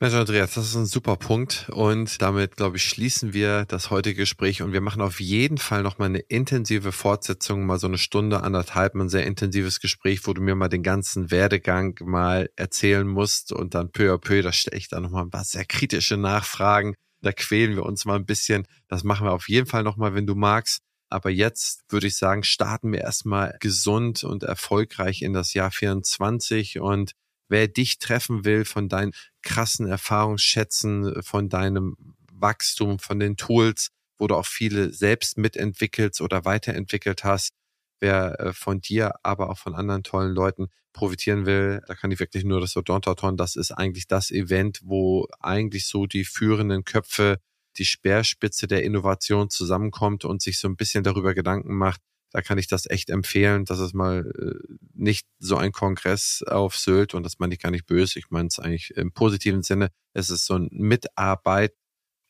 Mensch, Andreas, das ist ein super Punkt und damit, glaube ich, schließen wir das heutige Gespräch und wir machen auf jeden Fall nochmal eine intensive Fortsetzung, mal so eine Stunde, anderthalb, ein sehr intensives Gespräch, wo du mir mal den ganzen Werdegang mal erzählen musst und dann peu à peu, da stelle ich da nochmal ein paar sehr kritische Nachfragen, da quälen wir uns mal ein bisschen, das machen wir auf jeden Fall nochmal, wenn du magst. Aber jetzt würde ich sagen, starten wir erstmal gesund und erfolgreich in das Jahr 24 und wer dich treffen will von deinen krassen Erfahrungsschätzen, von deinem Wachstum, von den Tools, wo du auch viele selbst mitentwickelst oder weiterentwickelt hast, wer äh, von dir, aber auch von anderen tollen Leuten profitieren will, da kann ich wirklich nur das Odontaton, das ist eigentlich das Event, wo eigentlich so die führenden Köpfe, die Speerspitze der Innovation zusammenkommt und sich so ein bisschen darüber Gedanken macht, da kann ich das echt empfehlen. Das ist mal äh, nicht so ein Kongress auf Sylt und das meine ich gar nicht böse. Ich meine es eigentlich im positiven Sinne. Es ist so ein Mitarbeit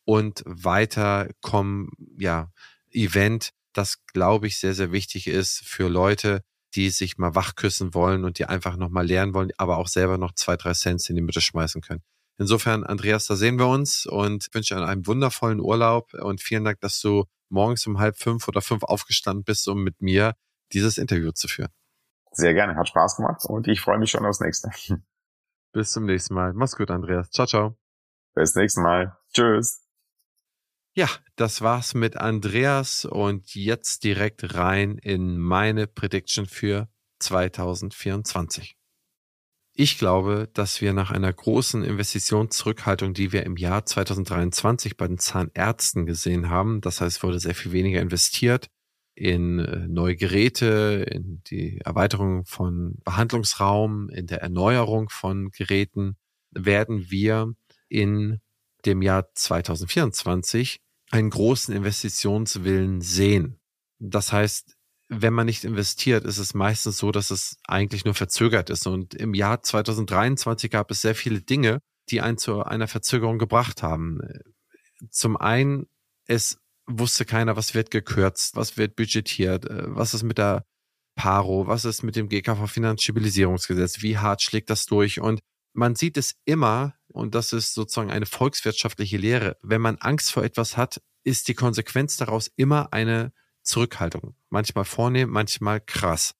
und Weiterkommen, ja, Event, das glaube ich sehr, sehr wichtig ist für Leute, die sich mal wachküssen wollen und die einfach nochmal lernen wollen, aber auch selber noch zwei, drei Cent in die Mitte schmeißen können. Insofern, Andreas, da sehen wir uns und wünsche einen wundervollen Urlaub und vielen Dank, dass du morgens um halb fünf oder fünf aufgestanden bist, um mit mir dieses Interview zu führen. Sehr gerne, hat Spaß gemacht und ich freue mich schon aufs nächste. Bis zum nächsten Mal. Mach's gut, Andreas. Ciao, ciao. Bis nächsten Mal. Tschüss. Ja, das war's mit Andreas und jetzt direkt rein in meine Prediction für 2024. Ich glaube, dass wir nach einer großen Investitionszurückhaltung, die wir im Jahr 2023 bei den Zahnärzten gesehen haben, das heißt, wurde sehr viel weniger investiert in äh, neue Geräte, in die Erweiterung von Behandlungsraum, in der Erneuerung von Geräten, werden wir in dem Jahr 2024 einen großen Investitionswillen sehen. Das heißt, wenn man nicht investiert, ist es meistens so, dass es eigentlich nur verzögert ist. Und im Jahr 2023 gab es sehr viele Dinge, die einen zu einer Verzögerung gebracht haben. Zum einen, es wusste keiner, was wird gekürzt, was wird budgetiert, äh, was ist mit der Paro, was ist mit dem GKV Finanzstabilisierungsgesetz, wie hart schlägt das durch? Und man sieht es immer, und das ist sozusagen eine volkswirtschaftliche Lehre, wenn man Angst vor etwas hat, ist die Konsequenz daraus immer eine Zurückhaltung. Manchmal vornehm, manchmal krass.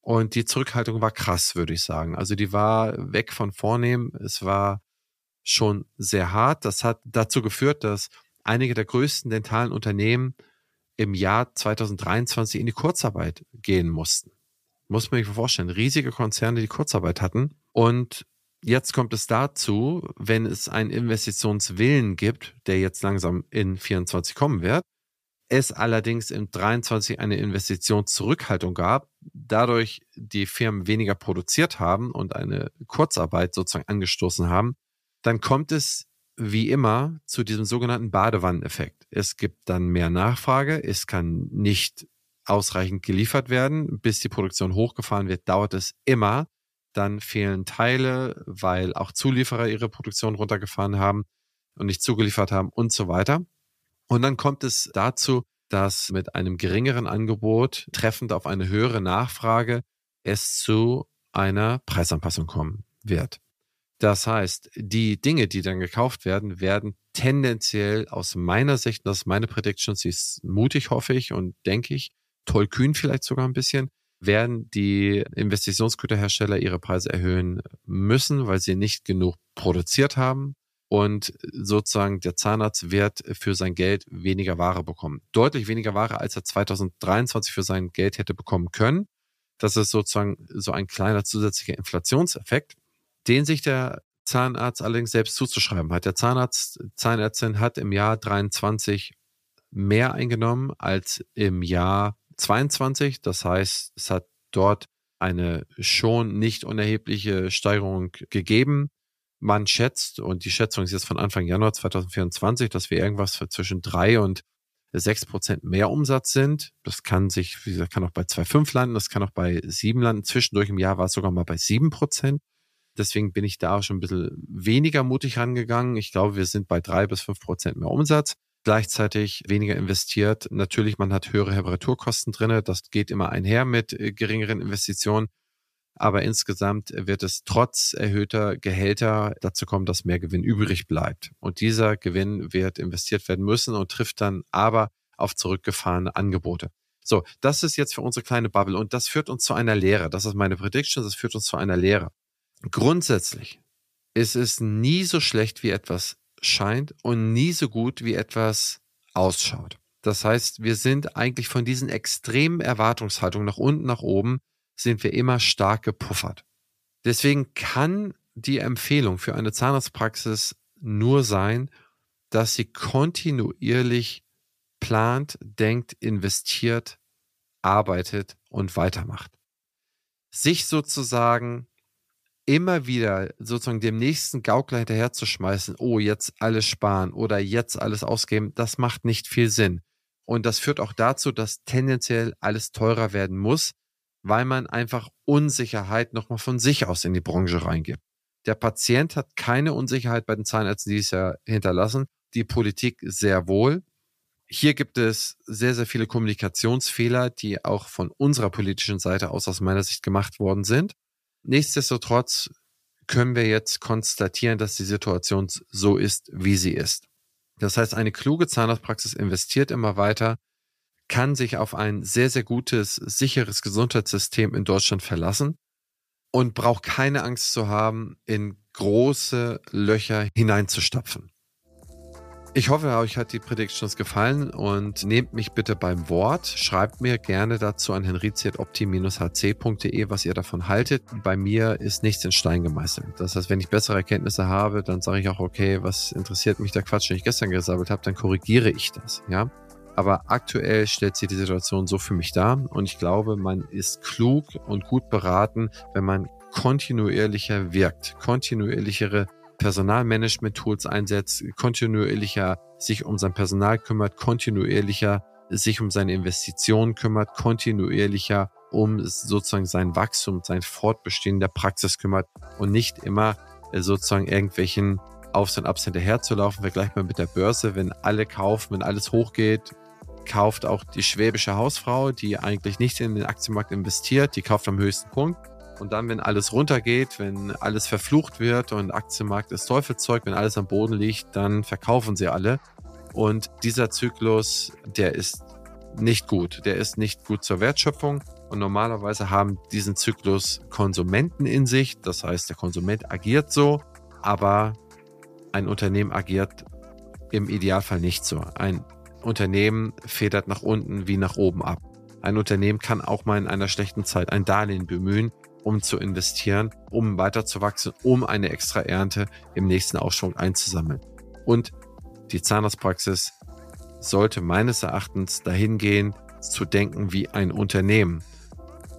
Und die Zurückhaltung war krass, würde ich sagen. Also die war weg von vornehm. Es war schon sehr hart. Das hat dazu geführt, dass einige der größten dentalen Unternehmen im Jahr 2023 in die Kurzarbeit gehen mussten. Muss man sich vorstellen. Riesige Konzerne, die Kurzarbeit hatten. Und jetzt kommt es dazu, wenn es einen Investitionswillen gibt, der jetzt langsam in 24 kommen wird, es allerdings im 23 eine Investitionszurückhaltung gab, dadurch die Firmen weniger produziert haben und eine Kurzarbeit sozusagen angestoßen haben, dann kommt es wie immer zu diesem sogenannten Badewanneneffekt. Es gibt dann mehr Nachfrage, es kann nicht ausreichend geliefert werden. Bis die Produktion hochgefahren wird, dauert es immer. Dann fehlen Teile, weil auch Zulieferer ihre Produktion runtergefahren haben und nicht zugeliefert haben und so weiter. Und dann kommt es dazu, dass mit einem geringeren Angebot treffend auf eine höhere Nachfrage es zu einer Preisanpassung kommen wird. Das heißt, die Dinge, die dann gekauft werden, werden tendenziell aus meiner Sicht, das ist meine Prediction, sie ist mutig, hoffe ich und denke ich, tollkühn vielleicht sogar ein bisschen, werden die Investitionsgüterhersteller ihre Preise erhöhen müssen, weil sie nicht genug produziert haben und sozusagen der Zahnarzt wird für sein Geld weniger Ware bekommen. Deutlich weniger Ware, als er 2023 für sein Geld hätte bekommen können. Das ist sozusagen so ein kleiner zusätzlicher Inflationseffekt, den sich der Zahnarzt allerdings selbst zuzuschreiben hat. Der Zahnarzt, Zahnärztin hat im Jahr 23 mehr eingenommen als im Jahr 22. Das heißt, es hat dort eine schon nicht unerhebliche Steigerung gegeben man schätzt, und die Schätzung ist jetzt von Anfang Januar 2024, dass wir irgendwas zwischen drei und sechs Prozent mehr Umsatz sind. Das kann sich, wie gesagt, kann auch bei 2,5 landen, das kann auch bei sieben landen. Zwischendurch im Jahr war es sogar mal bei sieben Prozent. Deswegen bin ich da schon ein bisschen weniger mutig rangegangen. Ich glaube, wir sind bei drei bis fünf Prozent mehr Umsatz. Gleichzeitig weniger investiert. Natürlich, man hat höhere Reparaturkosten drinne. Das geht immer einher mit äh, geringeren Investitionen. Aber insgesamt wird es trotz erhöhter Gehälter dazu kommen, dass mehr Gewinn übrig bleibt. Und dieser Gewinn wird investiert werden müssen und trifft dann aber auf zurückgefahrene Angebote. So, das ist jetzt für unsere kleine Bubble und das führt uns zu einer Lehre. Das ist meine Prediction, das führt uns zu einer Lehre. Grundsätzlich ist es nie so schlecht, wie etwas scheint und nie so gut, wie etwas ausschaut. Das heißt, wir sind eigentlich von diesen extremen Erwartungshaltungen nach unten, nach oben sind wir immer stark gepuffert. Deswegen kann die Empfehlung für eine Zahnarztpraxis nur sein, dass sie kontinuierlich plant, denkt, investiert, arbeitet und weitermacht. Sich sozusagen immer wieder sozusagen dem nächsten Gaukler hinterherzuschmeißen, oh, jetzt alles sparen oder jetzt alles ausgeben, das macht nicht viel Sinn. Und das führt auch dazu, dass tendenziell alles teurer werden muss, weil man einfach Unsicherheit nochmal von sich aus in die Branche reingibt. Der Patient hat keine Unsicherheit bei den Zahnärzten, die es ja hinterlassen. Die Politik sehr wohl. Hier gibt es sehr, sehr viele Kommunikationsfehler, die auch von unserer politischen Seite aus aus meiner Sicht gemacht worden sind. Nichtsdestotrotz können wir jetzt konstatieren, dass die Situation so ist, wie sie ist. Das heißt, eine kluge Zahnarztpraxis investiert immer weiter kann sich auf ein sehr, sehr gutes, sicheres Gesundheitssystem in Deutschland verlassen und braucht keine Angst zu haben, in große Löcher hineinzustapfen. Ich hoffe, euch hat die Predictions gefallen und nehmt mich bitte beim Wort. Schreibt mir gerne dazu an henriziatopti-hc.de, was ihr davon haltet. Bei mir ist nichts in Stein gemeißelt. Das heißt, wenn ich bessere Erkenntnisse habe, dann sage ich auch, okay, was interessiert mich der Quatsch, den ich gestern gesammelt habe, dann korrigiere ich das. Ja, aber aktuell stellt sich die Situation so für mich dar und ich glaube, man ist klug und gut beraten, wenn man kontinuierlicher wirkt, kontinuierlichere Personalmanagement-Tools einsetzt, kontinuierlicher sich um sein Personal kümmert, kontinuierlicher sich um seine Investitionen kümmert, kontinuierlicher um sozusagen sein Wachstum, sein Fortbestehen der Praxis kümmert und nicht immer äh, sozusagen irgendwelchen Aufs und Abs hinterherzulaufen. Vergleich mal mit der Börse, wenn alle kaufen, wenn alles hochgeht, kauft auch die schwäbische Hausfrau, die eigentlich nicht in den Aktienmarkt investiert, die kauft am höchsten Punkt. Und dann, wenn alles runtergeht, wenn alles verflucht wird und Aktienmarkt ist Teufelszeug, wenn alles am Boden liegt, dann verkaufen sie alle. Und dieser Zyklus, der ist nicht gut. Der ist nicht gut zur Wertschöpfung. Und normalerweise haben diesen Zyklus Konsumenten in sich. Das heißt, der Konsument agiert so, aber ein Unternehmen agiert im Idealfall nicht so. Ein Unternehmen federt nach unten wie nach oben ab. Ein Unternehmen kann auch mal in einer schlechten Zeit ein Darlehen bemühen, um zu investieren, um weiterzuwachsen, um eine extra Ernte im nächsten Aufschwung einzusammeln. Und die Zahnarztpraxis sollte meines Erachtens dahin gehen, zu denken wie ein Unternehmen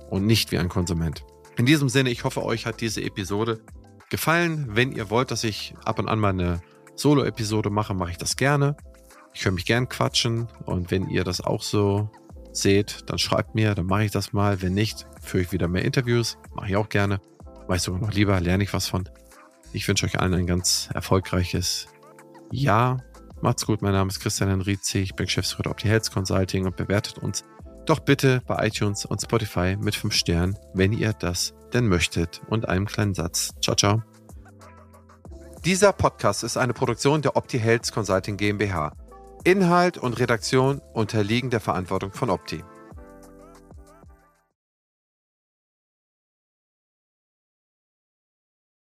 und nicht wie ein Konsument. In diesem Sinne, ich hoffe, euch hat diese Episode gefallen. Wenn ihr wollt, dass ich ab und an mal eine Solo-Episode mache, mache ich das gerne. Ich höre mich gern quatschen und wenn ihr das auch so seht, dann schreibt mir, dann mache ich das mal. Wenn nicht, führe ich wieder mehr Interviews, mache ich auch gerne. Ich sogar noch lieber, lerne ich was von. Ich wünsche euch allen ein ganz erfolgreiches Jahr. Macht's gut, mein Name ist Christian Henrizi, ich bin Geschäftsführer der OptiHealth Consulting und bewertet uns doch bitte bei iTunes und Spotify mit 5 Sternen, wenn ihr das denn möchtet und einem kleinen Satz. Ciao, ciao. Dieser Podcast ist eine Produktion der OptiHealth Consulting GmbH. Inhalt und Redaktion unterliegen der Verantwortung von Opti.